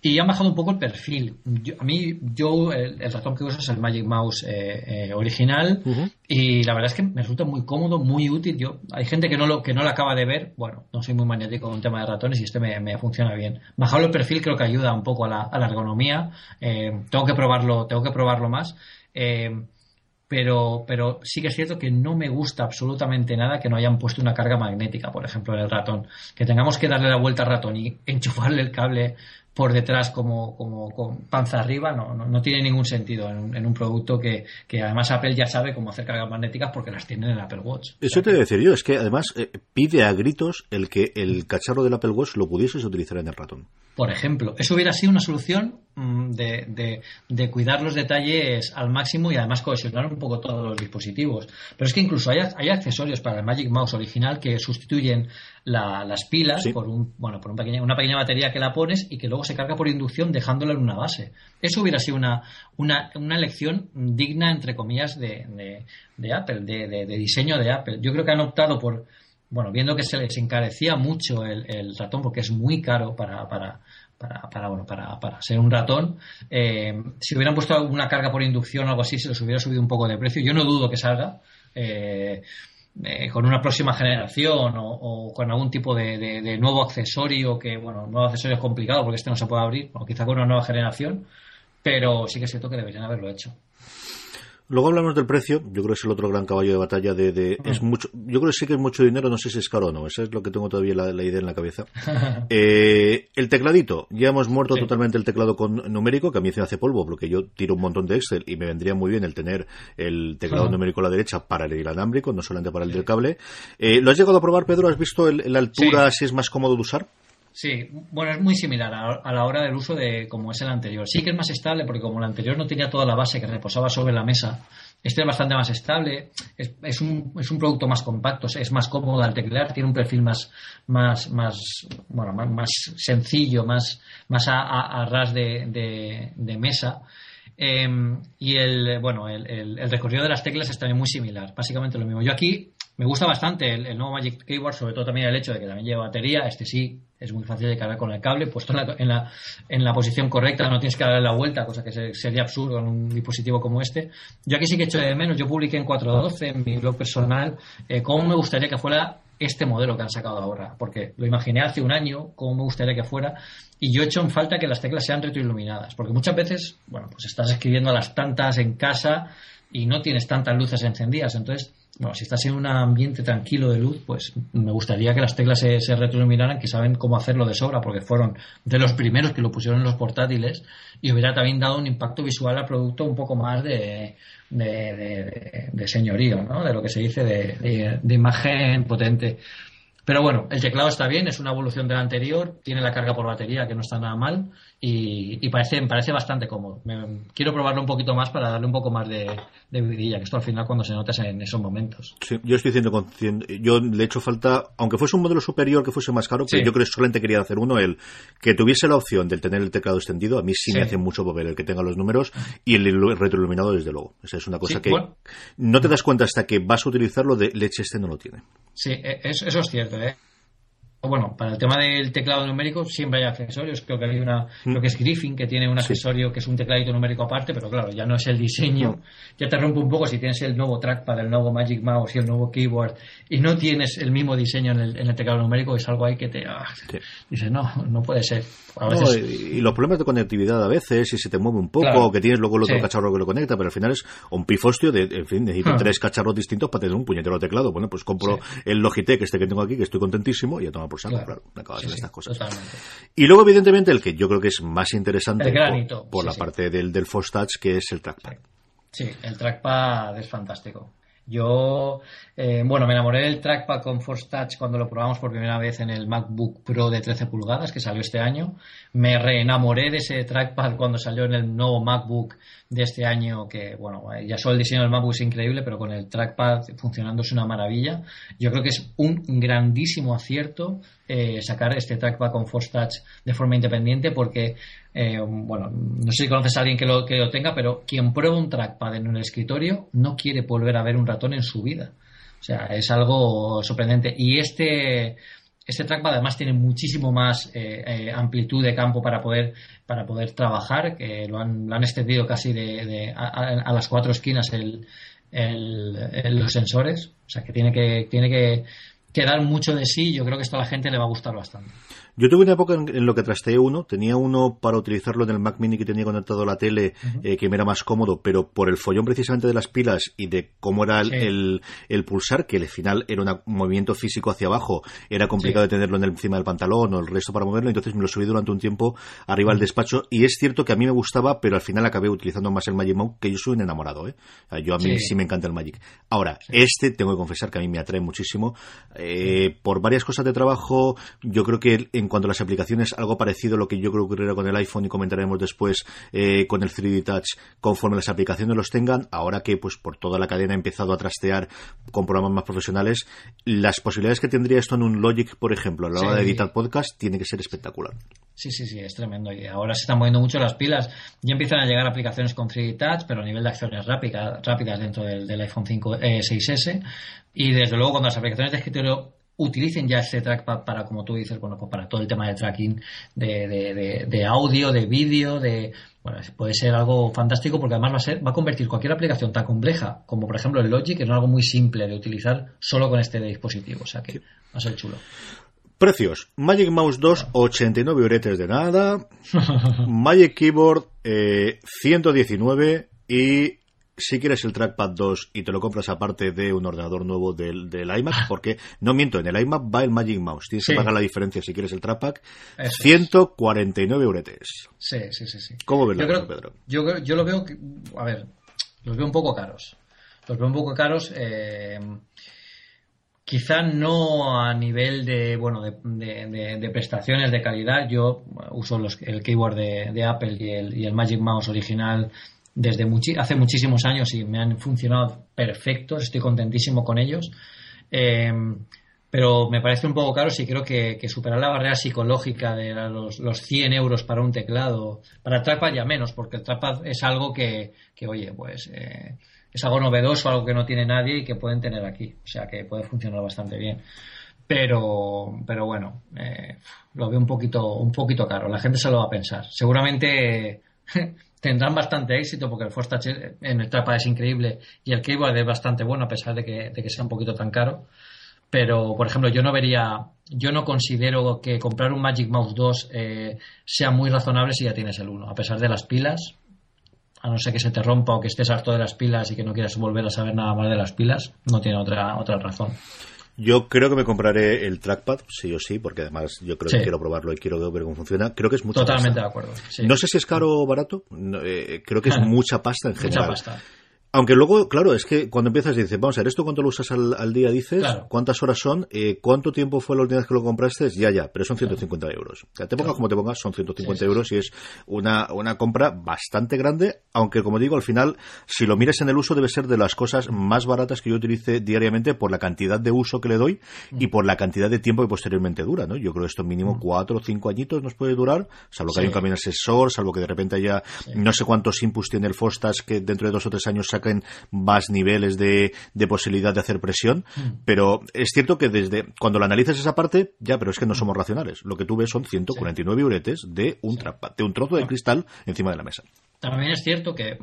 Y han bajado un poco el perfil. a mí, yo, el, ratón que uso es el Magic Mouse eh, eh, original y la verdad es que me resulta muy cómodo, muy útil. Yo, hay gente que no lo que no lo acaba de ver. Bueno, no soy muy magnético con un tema de ratones y este me, funciona bien. Bajarlo el perfil creo que ayuda un poco a la, a la ergonomía. Eh, tengo que probarlo, tengo que probarlo más. Pero, pero sí que es cierto que no me gusta absolutamente nada que no hayan puesto una carga magnética, por ejemplo, en el ratón. Que tengamos que darle la vuelta al ratón y enchufarle el cable por detrás como, como con panza arriba no, no, tiene ningún sentido en un, producto que, que, además Apple ya sabe cómo hacer cargas magnéticas porque las tiene en el Apple Watch. Eso te voy a decir yo, es que además eh, pide a gritos el que el cacharro del Apple Watch lo pudieses utilizar en el ratón. Por ejemplo, eso hubiera sido una solución mm, de, de, cuidar los detalles al máximo y además cohesionar un poco todos los dispositivos. Pero es que incluso hay, hay accesorios para el Magic Mouse original que sustituyen las pilas por, un, bueno, por una pequeña batería que la pones y que luego se carga por inducción dejándola en una base. Eso hubiera sido una, una, una elección digna, entre comillas, de, de, Apple, de, diseño de Apple. Yo creo que han optado por, bueno, viendo que se les encarecía mucho el, ratón porque es muy caro para, para, para, bueno, para, para ser un ratón. Eh, si hubieran puesto una carga por inducción o algo así, se les hubiera subido un poco de precio. Yo no dudo que salga. Eh, eh, con una próxima generación o, con algún tipo de, nuevo accesorio que, bueno, nuevo accesorio es complicado porque este no se puede abrir, o quizá con una nueva generación, pero sí que es cierto que deberían haberlo hecho. Luego hablamos del precio, yo creo que es el otro gran caballo de batalla de, es mucho, yo creo que sí que es mucho dinero, no sé si es caro o no, eso es lo que tengo todavía la, idea en la cabeza. Eh, el tecladito, ya hemos muerto totalmente el teclado con numérico, que a mí se hace polvo, porque yo tiro un montón de Excel y me vendría muy bien el tener el teclado numérico a la derecha para el inalámbrico, no solamente para el del cable. Eh, ¿Lo has llegado a probar, Pedro? ¿Has visto la altura, si es más cómodo de usar? Sí, bueno, es muy similar a, la hora del uso de como es el anterior. Sí que es más estable porque como el anterior no tenía toda la base que reposaba sobre la mesa, este es bastante más estable, es, un, es un producto más compacto, es más cómodo al teclear, tiene un perfil más, más, más, bueno, más, sencillo, más, más a, ras de, de, mesa. Em, y el, bueno, el, el, recorrido de las teclas es también muy similar, básicamente lo mismo. Yo aquí me gusta bastante el, nuevo Magic Keyboard, sobre todo también el hecho de que también lleva batería. Este sí es muy fácil de cargar con el cable, puesto en la, en la, en la posición correcta, no tienes que darle la vuelta, cosa que sería absurdo en un dispositivo como este. Yo aquí sí que he hecho de menos, yo publiqué en 4.12 en mi blog personal eh, cómo me gustaría que fuera este modelo que han sacado ahora, porque lo imaginé hace un año, cómo me gustaría que fuera, y yo he hecho en falta que las teclas sean retroiluminadas, porque muchas veces, bueno, pues estás escribiendo a las tantas en casa y no tienes tantas luces encendidas, entonces bueno, si estás en un ambiente tranquilo de luz, pues me gustaría que las teclas se, se retroiluminaran, que saben cómo hacerlo de sobra, porque fueron de los primeros que lo pusieron en los portátiles y hubiera también dado un impacto visual al producto un poco más de, de, señorío, ¿no? De lo que se dice de, de imagen potente. Pero bueno, el teclado está bien, es una evolución del anterior, tiene la carga por batería que no está nada mal y, parece, me parece bastante cómodo. quiero probarlo un poquito más para darle un poco más de, de vidilla, que esto al final cuando se nota en esos momentos. Sí, yo estoy diciendo, yo le he hecho falta, aunque fuese un modelo superior que fuese más caro, pero yo creo que solamente quería hacer uno, el que tuviese la opción de tener el teclado extendido, a mí sí, me hace mucho ver el que tenga los números y el retroiluminado desde luego. Esa es una cosa que no te das cuenta hasta que vas a utilizarlo de leche este no lo tiene. Sí, e, eso es cierto, ¿eh? Bueno, para el tema del teclado numérico siempre hay accesorios. Creo que hay una, mm. creo que es Griffin que tiene un accesorio que es un tecladito numérico aparte, pero claro, ya no es el diseño. Ya te rompe un poco si tienes el nuevo trackpad, el nuevo Magic Mouse y el nuevo keyboard y no tienes el mismo diseño en el, teclado numérico, es algo ahí que te ah, dices, no, no puede ser. y, los problemas de conectividad a veces, si se te mueve un poco, o que tienes luego el otro cacharro que lo conecta, pero al final es un pifostio de, en fin, necesito ah. tres cacharros distintos para tener un puñetero teclado. Bueno, pues compro el Logitech este que tengo aquí, que estoy contentísimo, y a tomar por saco, claro, estas cosas. Y luego, evidentemente, el que yo creo que es más interesante por, la parte del, del Force Touch, que es el trackpad. Sí, el trackpad es fantástico. Yo, eh, bueno, me enamoré del trackpad con Force Touch cuando lo probamos por primera vez en el MacBook Pro de 13 pulgadas que salió este año. Me reenamoré de ese trackpad cuando salió en el nuevo MacBook de este año, que, bueno, ya solo el diseño del MacBook es increíble, pero con el trackpad funcionando es una maravilla. Yo creo que es un grandísimo acierto eh, sacar este trackpad con Force Touch de forma independiente porque, eh, bueno, no sé si conoces a alguien que lo, que lo tenga, pero quien prueba un trackpad en un escritorio no quiere volver a ver un ratón en su vida. O sea, es algo sorprendente. Y este, este trackpad además tiene muchísimo más eh, amplitud de campo para poder, para poder trabajar, que lo han, lo han extendido casi de, a, las cuatro esquinas el, los sensores. O sea, que tiene que, tiene que que dar mucho de sí. Yo creo que esto a la gente le va a gustar bastante. Yo tuve una época en, lo que trasteé uno, tenía uno para utilizarlo en el Mac Mini que tenía conectado a la tele, eh, que me era más cómodo, pero por el follón precisamente de las pilas y de cómo era el, pulsar, que al final era un movimiento físico hacia abajo, era complicado de tenerlo en el, encima del pantalón o el resto para moverlo, entonces me lo subí durante un tiempo arriba al despacho y es cierto que a mí me gustaba, pero al final acabé utilizando más el Magic Mouse, que yo soy un enamorado, ¿eh? Yo a mí sí, me encanta el Magic. Ahora, este tengo que confesar que a mí me atrae muchísimo, eh, por varias cosas de trabajo, yo creo que en cuanto a las aplicaciones, algo parecido a lo que yo creo que ocurrirá con el iPhone y comentaremos después eh, con el 3D Touch, conforme las aplicaciones los tengan, ahora que pues por toda la cadena ha empezado a trastear con programas más profesionales, las posibilidades que tendría esto en un Logic, por ejemplo, a la hora de editar podcast, tiene que ser espectacular. Sí, sí, sí, es tremendo. Y ahora se están moviendo mucho las pilas. Ya empiezan a llegar aplicaciones con 3D Touch, pero a nivel de acciones rápidas, rápidas dentro del, iPhone 5, 6S. Eh, y desde luego, cuando las aplicaciones de escritorio utilicen ya este trackpad para, como tú dices, bueno, pues para todo el tema de tracking de, de, audio, de vídeo, de bueno, puede ser algo fantástico porque además va a ser, va a convertir cualquier aplicación tan compleja como por ejemplo el Logic en algo muy simple de utilizar solo con este dispositivo. O sea que va a ser chulo. Precios. Magic Mouse 2, 89 euretes de nada. Magic Keyboard, eh, 119. Y si quieres el Trackpad 2 y te lo compras aparte de un ordenador nuevo del, del iMac, ah. porque no miento, en el iMac va el Magic Mouse, tienes que pagar la diferencia si quieres el Trackpad, 149 euretes. Sí, sí, sí, sí. ¿Cómo ves Pedro? Yo, yo lo veo, a ver, los veo un poco caros. Los veo un poco caros. Eh, quizá no a nivel de bueno de, prestaciones de calidad yo uso los, el keyboard de, Apple y el, y el Magic Mouse original desde hace muchísimos años y me han funcionado perfectos, estoy contentísimo con ellos. Eh, pero me parece un poco caro si creo que, superar la barrera psicológica de los, los 100 euros para un teclado, para el trackpad ya menos, porque el trackpad es algo que, oye, pues eh, es algo novedoso, algo que no tiene nadie y que pueden tener aquí, o sea que puede funcionar bastante bien. Pero, pero bueno, eh, lo veo un poquito, un poquito caro, la gente se lo va a pensar. Seguramente tendrán bastante éxito porque el Force Touch en el trackpad es increíble y el keyboard es bastante bueno a pesar de que, de que sea un poquito tan caro. Pero, por ejemplo, yo no vería, yo no considero que comprar un Magic Mouse 2 eh, sea muy razonable si ya tienes el 1, a pesar de las pilas. A no ser que se te rompa o que estés harto de las pilas y que no quieras volver a saber nada más de las pilas, no tiene otra, otra razón. Yo creo que me compraré el trackpad, sí o sí, porque además yo creo que quiero probarlo y quiero ver cómo funciona. Creo que es mucha Totalmente de acuerdo. No sé si es caro o barato, eh, creo que es mucha pasta en general. Mucha pasta. Aunque luego, claro, es que cuando empiezas y dices, vamos a ver, ¿esto cuánto lo usas al, día? Dices, ¿cuántas horas son? Eh, ¿Cuánto tiempo fue la última vez que lo compraste? Ya, ya, pero son 150 euros. O sea, te pongas como te pongas, son 150 euros y es una, una compra bastante grande, aunque como digo, al final, si lo miras en el uso, debe ser de las cosas más baratas que yo utilice diariamente por la cantidad de uso que le doy y mm. por la cantidad de tiempo que posteriormente dura, ¿no? Yo creo que esto mínimo mm. cuatro o cinco añitos nos puede durar, salvo que haya un cambio asesor, salvo que de repente haya no sé cuántos inputs tiene el Fostas que dentro de dos o tres años saquen más niveles de, posibilidad de hacer presión, mm. pero es cierto que desde cuando lo analizas esa parte, ya, pero es que no somos racionales. Lo que tú ves son 149 uretes de un, de un trozo de cristal encima de la mesa. También es cierto que,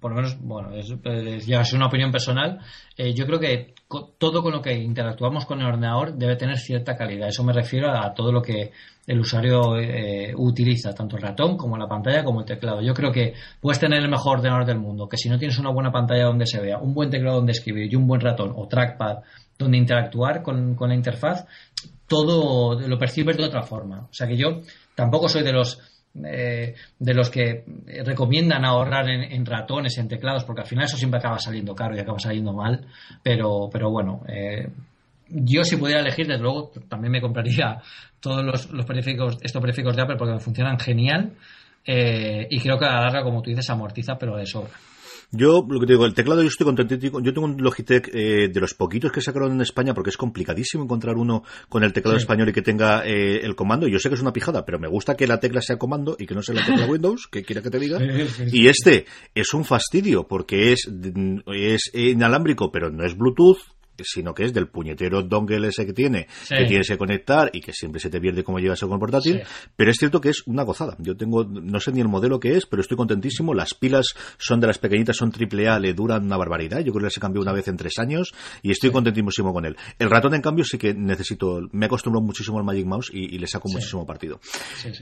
por lo menos, bueno, es, ya es una opinión personal, eh, yo creo que todo con lo que interactuamos con el ordenador debe tener cierta calidad. Eso me refiero a todo lo que el usuario eh, utiliza, tanto el ratón como la pantalla como el teclado. Yo creo que puedes tener el mejor ordenador del mundo, que si no tienes una buena pantalla donde se vea, un buen teclado donde escribir y un buen ratón o trackpad donde interactuar con, con la interfaz, todo lo percibes de otra forma. O sea que yo tampoco soy de los eh, de los que recomiendan ahorrar en, ratones, en teclados, porque al final eso siempre acaba saliendo caro y acaba saliendo mal. Pero, pero bueno, eh, yo si pudiera elegir, desde luego, también me compraría todos los, los periféricos, estos periféricos de Apple porque me funcionan genial. Eh, y creo que a la larga, como tú dices, amortiza, pero de sobra. Yo, lo que te digo, el teclado yo estoy contento. Yo tengo un Logitech eh, de los poquitos que sacaron en España porque es complicadísimo encontrar uno con el teclado español y que tenga eh, el comando. Yo sé que es una pijada, pero me gusta que la tecla sea comando y que no sea la tecla Windows, que quiera que te diga. y este es un fastidio porque es, es inalámbrico, pero no es Bluetooth sino que es del puñetero dongle ese que tiene, que tienes que conectar y que siempre se te pierde como llevas con el portátil. Pero es cierto que es una gozada. Yo tengo, no sé ni el modelo que es, pero estoy contentísimo. Las pilas son de las pequeñitas, son triple A, le duran una barbaridad. Yo creo que se cambió una vez en tres años y estoy contentísimo con él. El ratón, en cambio, sí que necesito, me acostumbro muchísimo al Magic Mouse y, le saco muchísimo partido.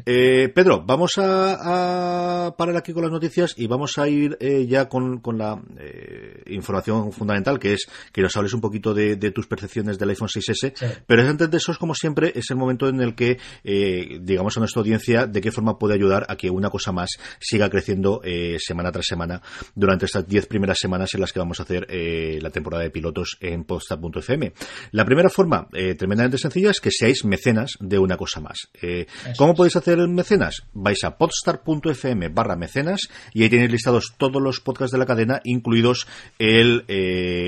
Eh, Pedro, vamos a, parar aquí con las noticias y vamos a ir eh, ya con, la eh, información fundamental, que es que nos hables un poquito de, tus percepciones del iPhone 6S. Pero antes de eso, es como siempre, es el momento en el que eh, digamos a nuestra audiencia de qué forma puede ayudar a que una cosa más siga creciendo eh, semana tras semana durante estas 10 primeras semanas en las que vamos a hacer eh, la temporada de pilotos en podstar.fm. La primera forma, tremendamente sencilla, es que seáis mecenas de una cosa más. ¿Cómo podéis hacer mecenas? Vais a podstar.fm barra mecenas y ahí tenéis listados todos los podcasts de la cadena, incluidos el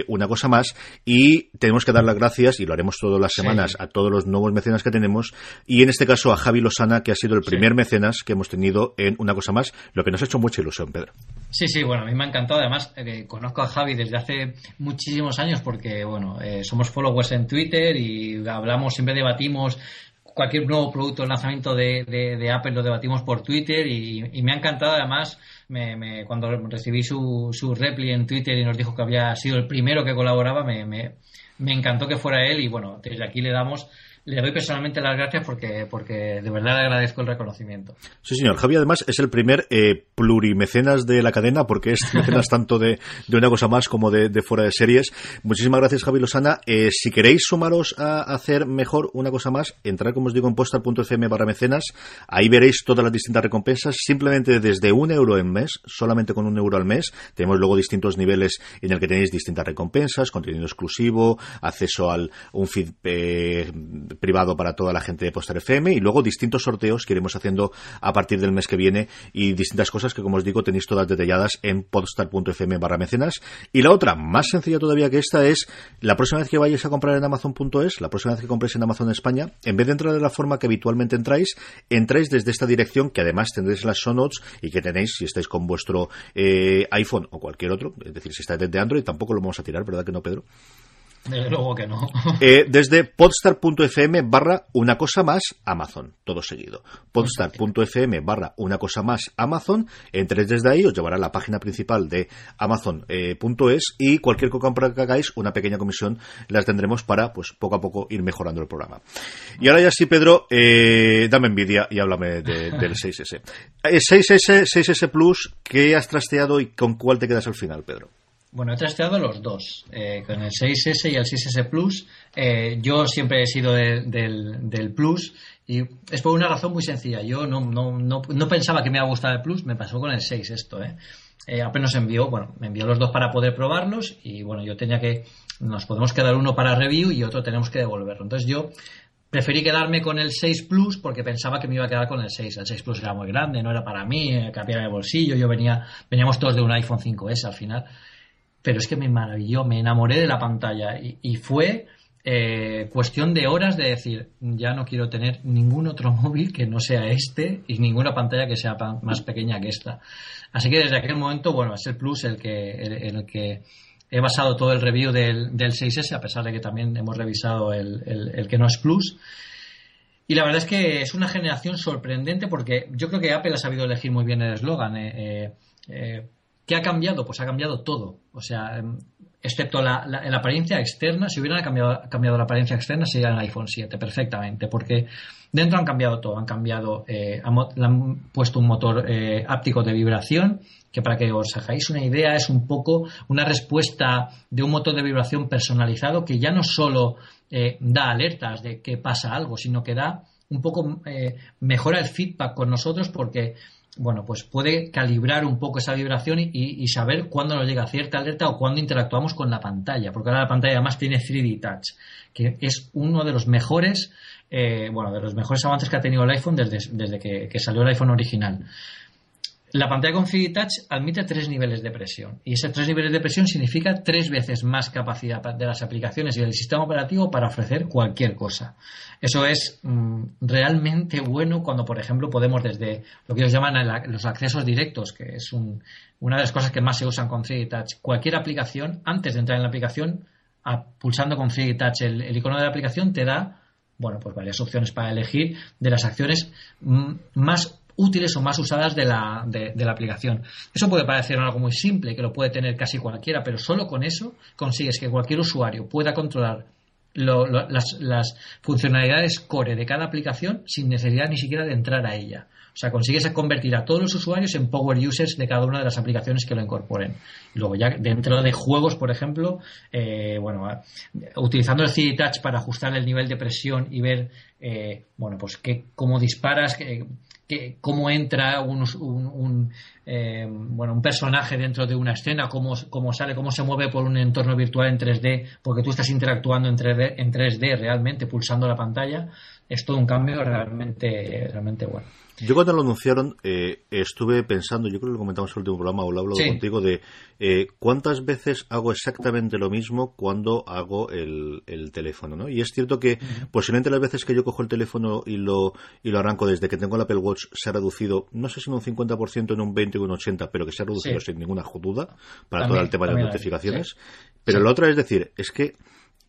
Una cosa más y y tenemos que dar las gracias, y lo haremos todas las semanas, a todos los nuevos mecenas que tenemos, y en este caso a Javi Lozana, que ha sido el primer mecenas que hemos tenido en una cosa más, lo que nos ha hecho mucha ilusión, Pedro. Sí, sí, bueno, a mí me ha encantado. Además, eh, conozco a Javi desde hace muchísimos años porque, bueno, eh, somos followers en Twitter y hablamos, siempre debatimos. Cualquier nuevo producto, lanzamiento de, Apple lo debatimos por Twitter y, me ha encantado. Además me, cuando recibí su, su repli en Twitter y nos dijo que había sido el primero que colaboraba, me, me, me encantó que fuera él y bueno, desde aquí le damos le doy personalmente las gracias porque, porque de verdad le agradezco el reconocimiento. Sí, señor. Javi, además, es el primer eh, plurimecenas de la cadena porque es mecenas tanto de, de, una cosa más como de, de, fuera de series. Muchísimas gracias, Javi Lozana. Eh, si queréis sumaros a hacer mejor una cosa más, entrar, como os digo, en postal.fm barra mecenas. Ahí veréis todas las distintas recompensas. Simplemente desde un euro en mes, solamente con un euro al mes. Tenemos luego distintos niveles en el que tenéis distintas recompensas, contenido exclusivo, acceso al un feed eh, privado para toda la gente de Postar FM y luego distintos sorteos que iremos haciendo a partir del mes que viene y distintas cosas que, como os digo, tenéis todas detalladas en podstar.fm barra mecenas. Y la otra, más sencilla todavía que esta, es la próxima vez que vayáis a comprar en Amazon.es, la próxima vez que compréis en Amazon España, en vez de entrar de la forma que habitualmente entráis, entráis desde esta dirección que además tendréis las show y que tenéis si estáis con vuestro eh, iPhone o cualquier otro, es decir, si estáis desde Android, tampoco lo vamos a tirar, ¿verdad que no, Pedro? Desde luego que no. Eh, desde podstar.fm barra una cosa más Amazon, todo seguido. Podstar.fm barra una cosa más Amazon. Entréis desde ahí, os llevará a la página principal de Amazon.es eh, y cualquier compra que hagáis, una pequeña comisión las tendremos para, pues, poco a poco ir mejorando el programa. Y ahora ya sí, Pedro, eh, dame envidia y háblame del 6S. 6S, 6S Plus, ¿qué has trasteado y con cuál te quedas al final, Pedro? Bueno, he trasteado los dos, eh, con el 6S y el 6S Plus. Eh, yo siempre he sido del, Plus y es por una razón muy sencilla. Yo no, no, no, no, pensaba que me iba a gustar el Plus, me pasó con el 6 esto. ¿eh? eh, apenas envió, bueno, me envió los dos para poder probarlos y bueno, yo tenía que, nos podemos quedar uno para review y otro tenemos que devolverlo. Entonces yo preferí quedarme con el 6 Plus porque pensaba que me iba a quedar con el 6. El 6 Plus era muy grande, no era para mí, eh, en el bolsillo, yo venía, veníamos todos de un iPhone 5S al final. Pero es que me maravilló, me enamoré de la pantalla y, fue eh, cuestión de horas de decir, ya no quiero tener ningún otro móvil que no sea este y ninguna pantalla que sea más pequeña que esta. Así que desde aquel momento, bueno, es el Plus el que, el, que he basado todo el review del, del, 6S, a pesar de que también hemos revisado el, el, que no es Plus. Y la verdad es que es una generación sorprendente porque yo creo que Apple ha sabido elegir muy bien el eslogan. Eh, eh, ¿Qué ha cambiado? Pues ha cambiado todo. O sea, em, excepto la, apariencia externa, si hubieran cambiado, cambiado la apariencia externa sería el iPhone 7, perfectamente, porque dentro han cambiado todo. Han cambiado, eh, han, puesto un motor eh, áptico de vibración, que para que os hagáis una idea es un poco una respuesta de un motor de vibración personalizado que ya no solo eh, da alertas de que pasa algo, sino que da un poco, mejora el feedback con nosotros porque bueno, pues puede calibrar un poco esa vibración y, saber cuándo nos llega cierta alerta o cuándo interactuamos con la pantalla, porque ahora la pantalla además tiene 3D Touch, que es uno de los mejores, eh, bueno, de los mejores avances que ha tenido el iPhone desde, desde que, salió el iPhone original. La pantalla con 3D Touch admite tres niveles de presión y esos tres niveles de presión significa tres veces más capacidad de las aplicaciones y del sistema operativo para ofrecer cualquier cosa. Eso es mm, realmente bueno cuando, por ejemplo, podemos desde lo que ellos llaman los accesos directos, que es una de las cosas que más se usan con 3D Touch, cualquier aplicación, antes de entrar en la aplicación, pulsando con 3D Touch el, icono de la aplicación, te da bueno, pues varias opciones para elegir de las acciones mm, más útiles o más usadas de la, de, la, aplicación. Eso puede parecer algo muy simple, que lo puede tener casi cualquiera, pero solo con eso consigues que cualquier usuario pueda controlar las, funcionalidades core de cada aplicación sin necesidad ni siquiera de entrar a ella. O sea, consigues convertir a todos los usuarios en power users de cada una de las aplicaciones que lo incorporen. Y luego ya dentro de juegos, por ejemplo, eh, bueno, utilizando el CD Touch para ajustar el nivel de presión y ver, eh, bueno, pues qué, cómo disparas, cómo entra un, eh, bueno, un personaje dentro de una escena, cómo, cómo, sale, cómo se mueve por un entorno virtual en 3D, porque tú estás interactuando en 3D, en 3D realmente, pulsando la pantalla, es todo un cambio realmente, realmente bueno. Yo cuando lo anunciaron eh, estuve pensando, yo creo que lo comentamos en el último programa o lo hablo contigo, de eh, cuántas veces hago exactamente lo mismo cuando hago el, teléfono, ¿no? Y es cierto que posiblemente las veces que yo cojo el teléfono y lo, y lo arranco desde que tengo el Apple Watch se ha reducido, no sé si en un 50%, en un 20 o un 80, pero que se ha reducido sin ninguna duda para todo el tema de las notificaciones. Pero la otra es decir, es que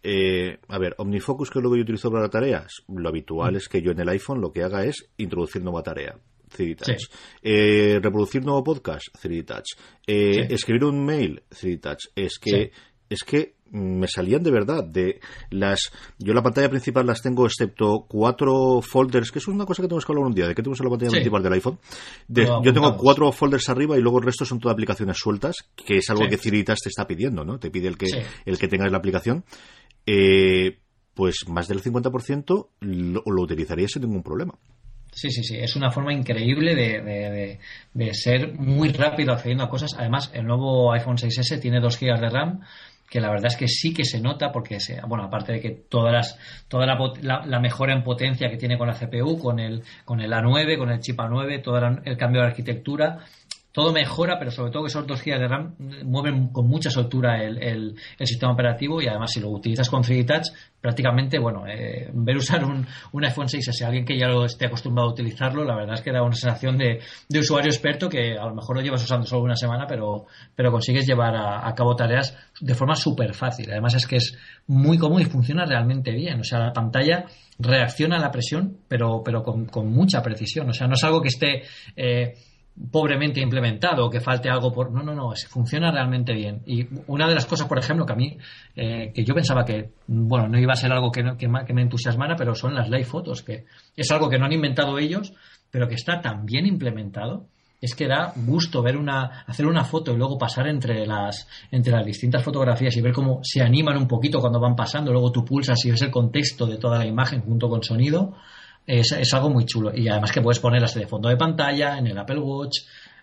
eh, a ver, OmniFocus, que es lo que yo utilizo para tareas, lo habitual mm. es que yo en el iPhone lo que haga es introducir nueva tarea. 3D Touch. Eh, reproducir nuevo podcast, 3D Touch. Eh, escribir un mail, 3D Touch. Es que, es que me salían de verdad de las yo la pantalla principal las tengo excepto cuatro folders que es una cosa que tenemos que hablar un día de qué tenemos en la pantalla principal del iPhone yo tengo cuatro folders arriba y luego el resto son todas aplicaciones sueltas que es algo que 3D Touch te está pidiendo no te pide el que el que tengas la aplicación eh, pues más del 50% lo, lo utilizaría sin ningún problema. Sí, sí, sí. Es una forma increíble de, de, ser muy rápido accediendo a cosas. Además, el nuevo iPhone 6S tiene 2 GB de RAM, que la verdad es que sí que se nota, porque, se, bueno, aparte de que todas las, toda la, la, mejora en potencia que tiene con la CPU, con el, con el A9, con el chip A9, todo el cambio de arquitectura, todo mejora, pero sobre todo que esos 2 GB de RAM mueven con mucha soltura el, el, sistema operativo y además si lo utilizas con 3D Touch, prácticamente, bueno, eh, ver usar un, un iPhone 6S, alguien que ya lo esté acostumbrado a utilizarlo, la verdad es que da una sensación de, de usuario experto que a lo mejor lo llevas usando solo una semana, pero, pero consigues llevar a, cabo tareas de forma súper fácil. Además es que es muy cómodo y funciona realmente bien. O sea, la pantalla reacciona a la presión, pero, pero con, con mucha precisión. O sea, no es algo que esté... Eh, pobremente implementado que falte algo por no no no funciona realmente bien. Y una de las cosas por ejemplo que a mí eh, que yo pensaba que bueno no iba a ser algo que, que, me entusiasmara pero son las live fotos que es algo que no han inventado ellos pero que está tan bien implementado es que da gusto ver una hacer una foto y luego pasar entre las entre las distintas fotografías y ver cómo se animan un poquito cuando van pasando luego tú pulsas y ves el contexto de toda la imagen junto con sonido es, algo muy chulo. Y además que puedes ponerlas de fondo de pantalla, en el Apple Watch.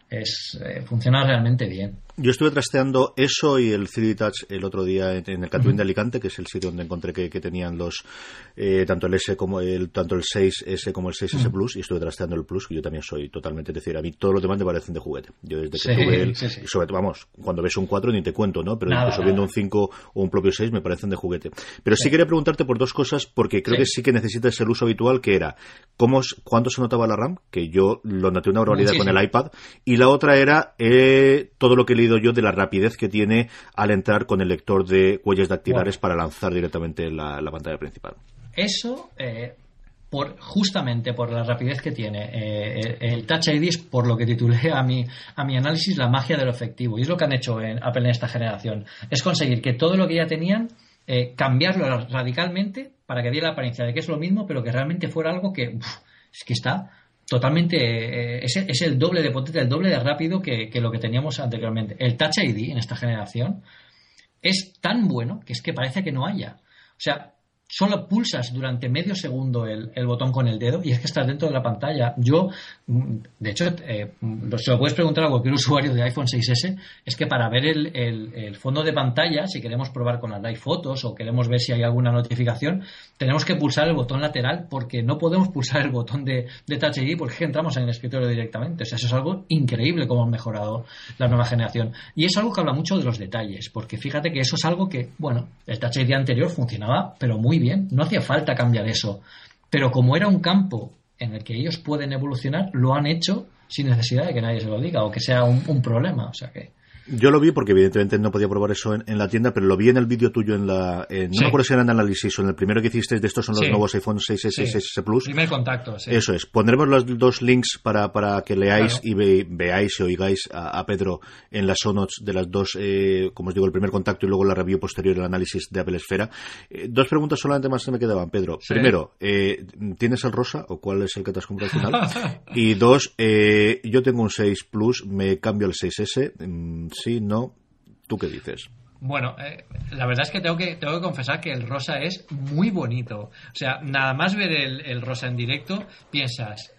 es, eh, funciona realmente bien. Yo estuve trasteando eso y el 3D Touch el otro día en, el Catwin de Alicante, que es el sitio donde encontré que, tenían los eh, tanto el S como el tanto el 6S como el 6S Plus y estuve trasteando el Plus, que yo también soy totalmente, decir, a mí todos los demás me parecen de juguete. Yo desde que tuve el, sobre todo, vamos, cuando ves un 4 ni te cuento, ¿no? Pero incluso viendo un 5 o un propio 6 me parecen de juguete. Pero sí, quería preguntarte por dos cosas, porque creo que sí que necesitas el uso habitual, que era cómo, cuánto se notaba la RAM, que yo lo noté una barbaridad con el iPad, y la otra era eh, todo lo que he yo de la rapidez que tiene al entrar con el lector de huellas dactilares para lanzar directamente la, la pantalla principal. Eso, eh, por, justamente por la rapidez que tiene eh, el Touch ID, es por lo que titulé a mi, a mi análisis la magia de lo efectivo. Y es lo que han hecho en Apple en esta generación. Es conseguir que todo lo que ya tenían, eh, cambiarlo radicalmente para que diera la apariencia de que es lo mismo, pero que realmente fuera algo que es que está totalmente es, es, el doble de potente, el doble de rápido que, lo que teníamos anteriormente. El Touch ID en esta generación es tan bueno que es que parece que no haya. O sea, solo pulsas durante medio segundo el, botón con el dedo y es que estás dentro de la pantalla. Yo, de hecho, eh, se lo puedes preguntar a cualquier usuario de iPhone 6S, es que para ver el, fondo de pantalla, si queremos probar con las live fotos o queremos ver si hay alguna notificación, tenemos que pulsar el botón lateral porque no podemos pulsar el botón de, de Touch ID porque entramos en el escritorio directamente. O sea, eso es algo increíble como han mejorado la nueva generación. Y es algo que habla mucho de los detalles, porque fíjate que eso es algo que, bueno, el Touch ID anterior funcionaba, pero muy bien, no hacía falta cambiar eso. Pero como era un campo en el que ellos pueden evolucionar, lo han hecho sin necesidad de que nadie se lo diga o que sea un, problema. O sea que yo lo vi porque evidentemente no podía probar eso en, la tienda, pero lo vi en el vídeo tuyo en la... no me acuerdo si era en análisis o en el primero que hiciste de estos son los nuevos iPhone 6S y 6S Plus. Primer contacto, sí. Eso es. Pondremos los dos links para, para que leáis y veáis y oigáis a, Pedro en las show notes de las dos, eh, como os digo, el primer contacto y luego la review posterior, el análisis de Apple Esfera. Eh, dos preguntas solamente más se me quedaban, Pedro. Primero, eh, ¿tienes el rosa o cuál es el que te has comprado al final? y dos, yo tengo un 6 Plus, me cambio al 6S. Mm, sí, no. ¿Tú qué dices? Bueno, eh, la verdad es que tengo, que tengo que confesar que el rosa es muy bonito. O sea, nada más ver el, rosa en directo, piensas,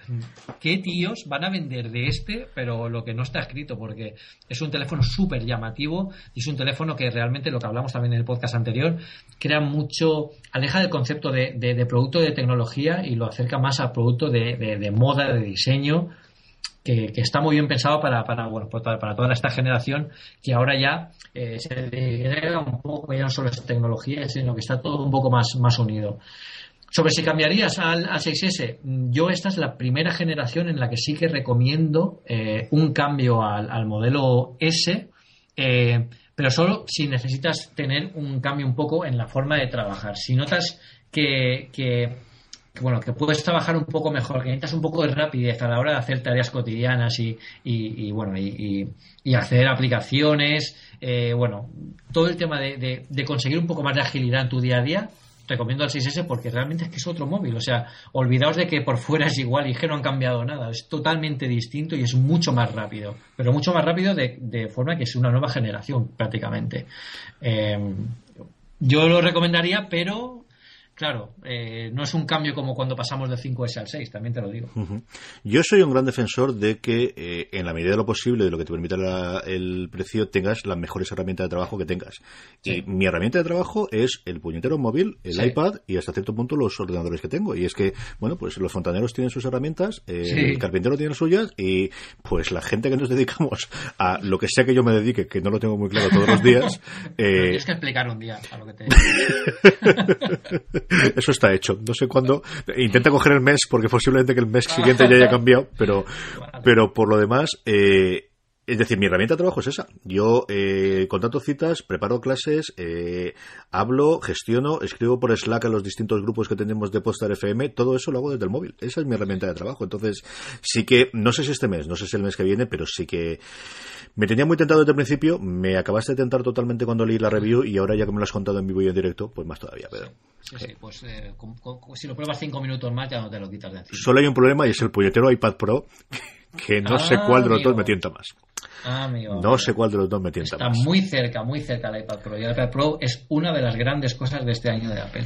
¿qué tíos van a vender de este? Pero lo que no está escrito, porque es un teléfono súper llamativo y es un teléfono que realmente, lo que hablamos también en el podcast anterior, crea mucho, aleja del concepto de, producto de tecnología y lo acerca más al producto de moda, de diseño que, está muy bien pensado para, para, bueno, pues para, toda esta generación que ahora ya eh, se degrega un poco, ya no solo es tecnología, sino que está todo un poco más, más unido. Sobre si cambiarías al, 6S, yo esta es la primera generación en la que sí que recomiendo eh, un cambio al, modelo S, eh, pero solo si necesitas tener un cambio un poco en la forma de trabajar. Si notas que que, bueno, que puedes trabajar un poco mejor, que necesitas un poco de rapidez a la hora de hacer tareas cotidianas y, y, bueno, y, y, hacer aplicaciones, eh, bueno, todo el tema de, conseguir un poco más de agilidad en tu día a día, recomiendo al 6S porque realmente es que es otro móvil. O sea, olvidaos de que por fuera es igual y que no han cambiado nada. Es totalmente distinto y es mucho más rápido. Pero mucho más rápido de, de forma que es una nueva generación prácticamente. Eh, yo lo recomendaría, pero Claro, eh, no es un cambio como cuando pasamos del 5S al 6, también te lo digo. Yo soy un gran defensor de que, eh, en la medida de lo posible, de lo que te permita el precio, tengas las mejores herramientas de trabajo que tengas. Y mi herramienta de trabajo es el puñetero móvil, el iPad y hasta cierto punto los ordenadores que tengo. Y es que, bueno, pues los fontaneros tienen sus herramientas, eh, el carpintero tiene suyas y pues la gente que nos dedicamos a lo que sea que yo me dedique, que no lo tengo muy claro todos los días. tienes que explicar un día a lo que te Eso está hecho. No sé cuándo. Intenta coger el mes porque posiblemente que el mes siguiente ya haya cambiado, pero, pero por lo demás, eh, es decir, mi herramienta de trabajo es esa. Yo eh, contrato citas, preparo clases, eh, hablo, gestiono, escribo por Slack a los distintos grupos que tenemos de Postar FM, todo eso lo hago desde el móvil. Esa es mi herramienta de trabajo. Entonces, sí que, no sé si este mes, no sé si el mes que viene, pero sí que me tenía muy tentado desde el principio, me acabaste de tentar totalmente cuando leí la review y ahora ya que me lo has contado en vivo y en directo, pues más todavía, Pedro. Sí, sí, pues eh, si lo pruebas cinco minutos más ya no te lo quitas de encima. Solo hay un problema y es el puñetero iPad Pro, que no sé ah, cuál de los dos me tienta más. Ah, amigo, no sé cuál de los dos me tienta más. Está muy cerca, muy cerca el iPad Pro. Y el iPad Pro es una de las grandes cosas de este año de Apple.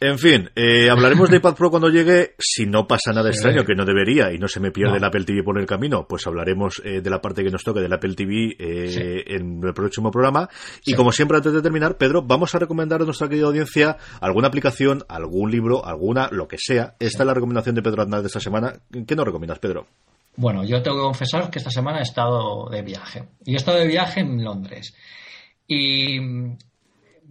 En fin, eh, hablaremos de iPad Pro cuando llegue. Si no pasa nada extraño, que no debería, y no se me pierde el Apple TV por el camino, pues hablaremos eh, de la parte que nos toque del Apple TV eh, en el próximo programa. Y como siempre, antes de terminar, Pedro, vamos a recomendar a nuestra querida audiencia alguna aplicación, algún libro, alguna, lo que sea. Esta es la recomendación de Pedro Aznar de esta semana. ¿Qué nos recomiendas, Pedro? Bueno, yo tengo que confesar que esta semana he estado de viaje. Y he estado de viaje en Londres. Y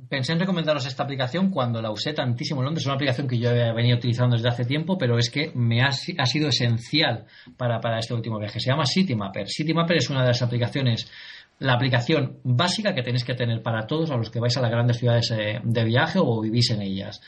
pensé en recomendaros esta aplicación cuando la usé tantísimo en Londres. Es una aplicación que yo he venido utilizando desde hace tiempo, pero es que me ha, sido esencial para, este último viaje. Se llama CityMapper. CityMapper es una de las aplicaciones, la aplicación básica que tenéis que tener para todos a los que vais a las grandes ciudades eh, de viaje o vivís en ellas.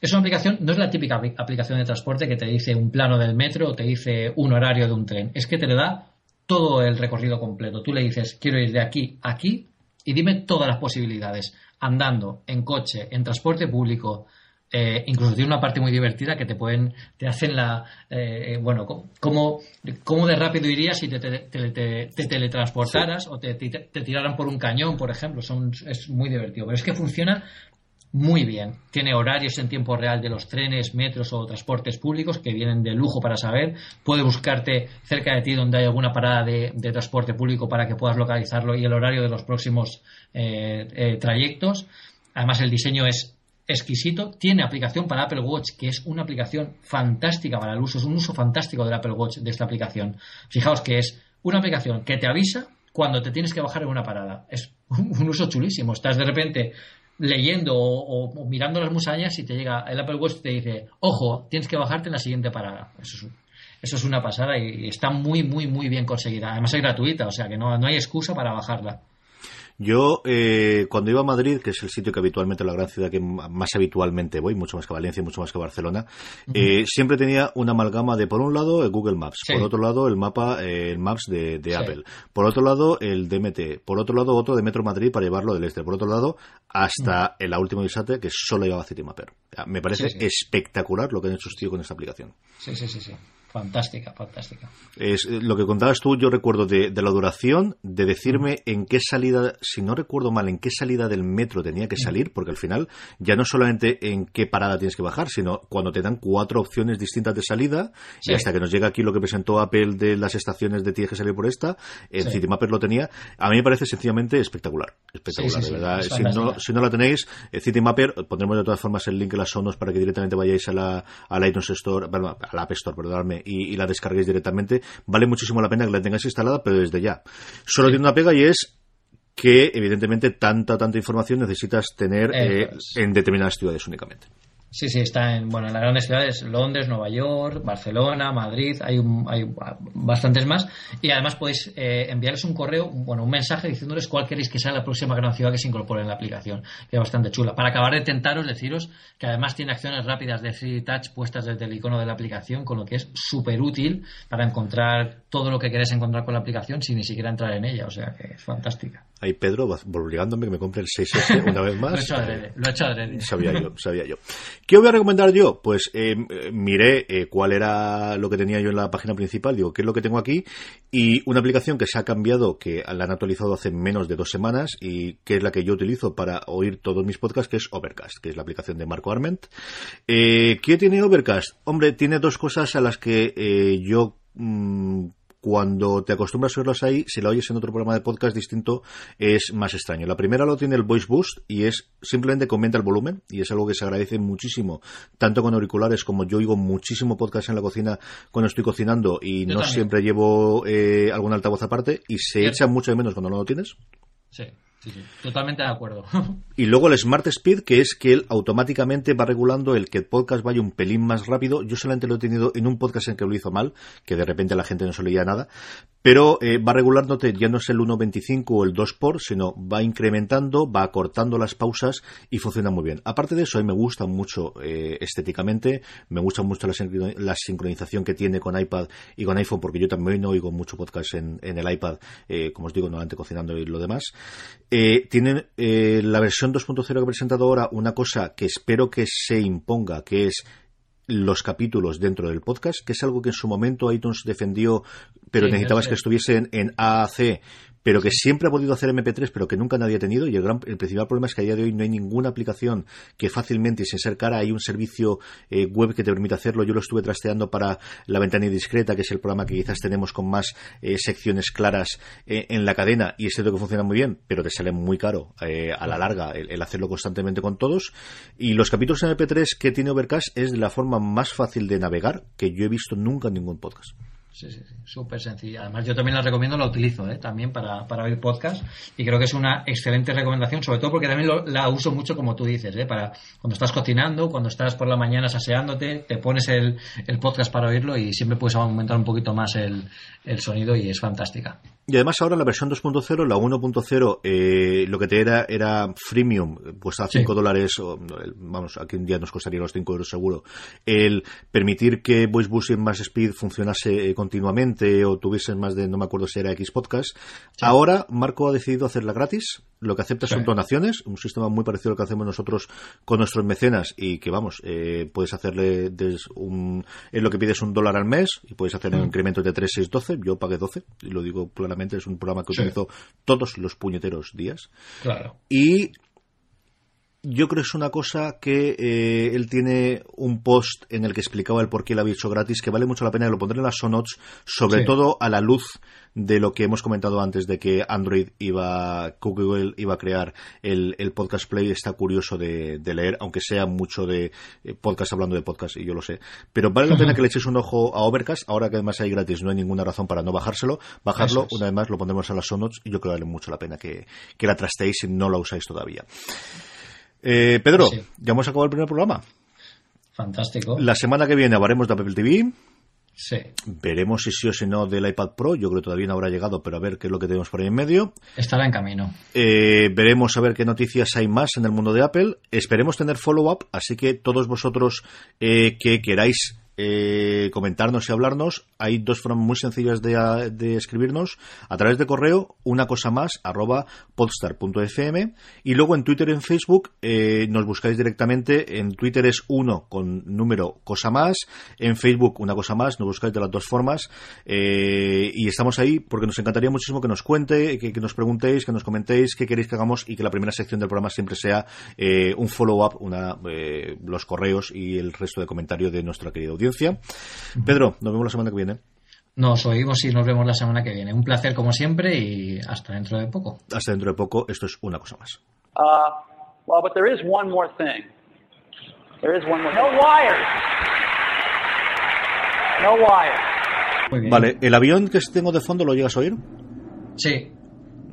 Es una aplicación, no es la típica aplicación de transporte que te dice un plano del metro o te dice un horario de un tren. Es que te le da todo el recorrido completo. Tú le dices, quiero ir de aquí a aquí y dime todas las posibilidades andando, en coche, en transporte público, eh, incluso tiene una parte muy divertida que te pueden, te hacen la, eh, bueno, cómo, cómo de rápido irías si te, teletransportaras o te, tiraran por un cañón, por ejemplo. Son, es muy divertido. Pero es que funciona muy bien. Tiene horarios en tiempo real de los trenes, metros o transportes públicos que vienen de lujo para saber. Puede buscarte cerca de ti donde hay alguna parada de, transporte público para que puedas localizarlo y el horario de los próximos eh, eh, trayectos. Además, el diseño es exquisito. Tiene aplicación para Apple Watch, que es una aplicación fantástica para el uso. Es un uso fantástico del Apple Watch de esta aplicación. Fijaos que es una aplicación que te avisa cuando te tienes que bajar en una parada. Es un uso chulísimo. Estás de repente leyendo o, mirando las musañas y te llega el Apple Watch y te dice, ojo, tienes que bajarte en la siguiente parada. Eso es, eso es una pasada y está muy, muy, muy bien conseguida. Además es gratuita, o sea que no, no hay excusa para bajarla. Yo, eh, cuando iba a Madrid, que es el sitio que habitualmente, la gran ciudad que más habitualmente voy, mucho más que Valencia, mucho más que Barcelona, eh, siempre tenía una amalgama de, por un lado, el Google Maps, por otro lado, el mapa, eh, el Maps de, Apple, por otro lado, el DMT, por otro lado, otro de Metro Madrid para llevarlo del este, por otro lado, hasta el último Isate, que solo llevaba Citymapper. Me parece espectacular lo que han hecho tío con esta aplicación. Sí, sí, sí, sí. Fantástica, fantástica. Es eh, lo que contabas tú, yo recuerdo de, la duración, de decirme en qué salida, si no recuerdo mal, en qué salida del metro tenía que salir, porque al final ya no solamente en qué parada tienes que bajar, sino cuando te dan cuatro opciones distintas de salida, y hasta que nos llega aquí lo que presentó Apple de las estaciones de tienes que salir por esta, en CityMapper lo tenía, a mí me parece sencillamente espectacular, espectacular, de verdad. Si no, si no, la tenéis, eh, CityMapper, pondremos de todas formas el link en las sonos para que directamente vayáis a la, a la iTunes Store, a la App Store, perdonadme, y, la descarguéis directamente. Vale muchísimo la pena que la tengáis instalada, pero desde ya. Solo tiene una pega y es que, evidentemente, tanta, tanta información necesitas tener eh, en determinadas ciudades únicamente. Sí, sí, está en, bueno, en las grandes ciudades, Londres, Nueva York, Barcelona, Madrid, hay, hay bastantes más. Y además podéis eh, enviarles un correo, bueno, un mensaje diciéndoles cuál queréis que sea la próxima gran ciudad que se incorpore en la aplicación, que es bastante chula. Para acabar de tentaros, deciros que además tiene acciones rápidas de Free Touch puestas desde el icono de la aplicación, con lo que es súper útil para encontrar todo lo que queréis encontrar con la aplicación sin ni siquiera entrar en ella. O sea que es fantástica. Ahí Pedro obligándome que me compre el 6S una vez más. lo he hecho adrede, lo he hecho adrede. Sabía yo, sabía yo. ¿Qué voy a recomendar yo? Pues eh, miré eh, cuál era lo que tenía yo en la página principal, digo, ¿qué es lo que tengo aquí? Y una aplicación que se ha cambiado, que la han actualizado hace menos de dos semanas y que es la que yo utilizo para oír todos mis podcasts, que es Overcast, que es la aplicación de Marco Arment. Eh, ¿Qué tiene Overcast? Hombre, tiene dos cosas a las que eh, yo mm, cuando te acostumbras a oírlos ahí, si la oyes en otro programa de podcast distinto, es más extraño. La primera lo tiene el Voice Boost y es simplemente comenta el volumen y es algo que se agradece muchísimo, tanto con auriculares como yo oigo muchísimo podcast en la cocina cuando estoy cocinando y no siempre llevo eh, algún altavoz aparte y se echa mucho de menos cuando no lo tienes. Sí. Totalmente de acuerdo. y luego el Smart Speed, que es que él automáticamente va regulando el que el podcast vaya un pelín más rápido. Yo solamente lo he tenido en un podcast en que lo hizo mal, que de repente la gente no se leía nada, pero eh, va regulándote, ya no es el 1.25 o el 2 por, sino va incrementando, va acortando las pausas y funciona muy bien. Aparte de eso, a mí me gusta mucho eh, estéticamente, me gusta mucho la, sincronización que tiene con iPad y con iPhone, porque yo también oigo mucho podcast en, el iPad, eh, como os digo, normalmente cocinando y lo demás. tienen la versión 2.0 que he presentado ahora una cosa que espero que se imponga, que es los capítulos dentro del podcast, que es algo que en su momento iTunes defendió, pero necesitabas que estuviesen en AAC pero que siempre ha podido hacer MP3, pero que nunca nadie ha tenido. Y el, gran, el principal problema es que a día de hoy no hay ninguna aplicación que fácilmente y sin ser cara hay un servicio eh, web que te permite hacerlo. Yo lo estuve trasteando para La Ventana Indiscreta, que es el programa que quizás tenemos con más eh, secciones claras eh, en la cadena, y es cierto que funciona muy bien, pero te sale muy caro eh, a la larga el, el, hacerlo constantemente con todos. Y los capítulos en MP3 que tiene Overcast es de la forma más fácil de navegar que yo he visto nunca en ningún podcast. Sí, sí, súper sencilla. Además, yo también la recomiendo, la utilizo ¿eh? también para, para oír podcast y creo que es una excelente recomendación, sobre todo porque también lo, la uso mucho, como tú dices, ¿eh? para cuando estás cocinando, cuando estás por la mañana saseándote, te pones el, el podcast para oírlo y siempre puedes aumentar un poquito más el, el sonido y es fantástica. Y además ahora la versión 2.0, la 1.0, eh, lo que te era era freemium, pues a 5 sí. dólares, o, vamos, aquí un día nos costaría los 5 euros seguro, el permitir que Voice Boost más speed funcionase eh, continuamente o tuviesen más de, no me acuerdo si era X podcast. Sí. Ahora Marco ha decidido hacerla gratis, lo que acepta sí. son donaciones, un sistema muy parecido al que hacemos nosotros con nuestros mecenas y que vamos, eh, puedes hacerle des un, en lo que pides un dólar al mes y puedes hacer un incremento de 3, 6, 12, yo pagué 12, y lo digo claramente es un programa que sí. utilizo todos los puñeteros días. Claro. Y yo creo que es una cosa que eh, él tiene un post en el que explicaba el por qué lo había hecho gratis, que vale mucho la pena, y lo pondré en las sonots, sobre sí. todo a la luz de lo que hemos comentado antes de que Android iba, Google iba a crear el, el podcast play, está curioso de, de, leer, aunque sea mucho de eh, podcast hablando de podcast, y yo lo sé. Pero vale la pena que le eches un ojo a Overcast, ahora que además hay gratis, no hay ninguna razón para no bajárselo, bajarlo, es. una vez más lo pondremos en las sonots, y yo creo que vale mucho la pena que, que la trasteéis si no la usáis todavía. Eh, Pedro, sí. ya hemos acabado el primer programa. Fantástico. La semana que viene hablaremos de Apple TV. Sí. Veremos si sí o si no del iPad Pro. Yo creo que todavía no habrá llegado, pero a ver qué es lo que tenemos por ahí en medio. Estará en camino. Eh, veremos a ver qué noticias hay más en el mundo de Apple. Esperemos tener follow-up, así que todos vosotros eh, que queráis eh, comentarnos y hablarnos. Hay dos formas muy sencillas de, de, escribirnos. A través de correo, una cosa más, arroba podstar.fm. Y luego en Twitter y en Facebook eh, nos buscáis directamente. En Twitter es uno con número cosa más. En Facebook una cosa más. Nos buscáis de las dos formas. Eh, y estamos ahí porque nos encantaría muchísimo que nos cuente, que, nos preguntéis, que nos comentéis qué queréis que hagamos y que la primera sección del programa siempre sea un follow-up, una los correos y el resto de comentarios de nuestra querida audiencia audiencia. Pedro, nos vemos la semana que viene. Nos oímos y nos vemos la semana que viene. Un placer como siempre y hasta dentro de poco. Hasta dentro de poco. Esto es una cosa más. Uh, well, but there is one more thing. There is one more. No wires. No wires. Vale, ¿el avión que tengo de fondo lo llegas a oír? Sí.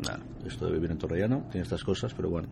Nah, esto de vivir en Torrellano tiene estas cosas, pero bueno.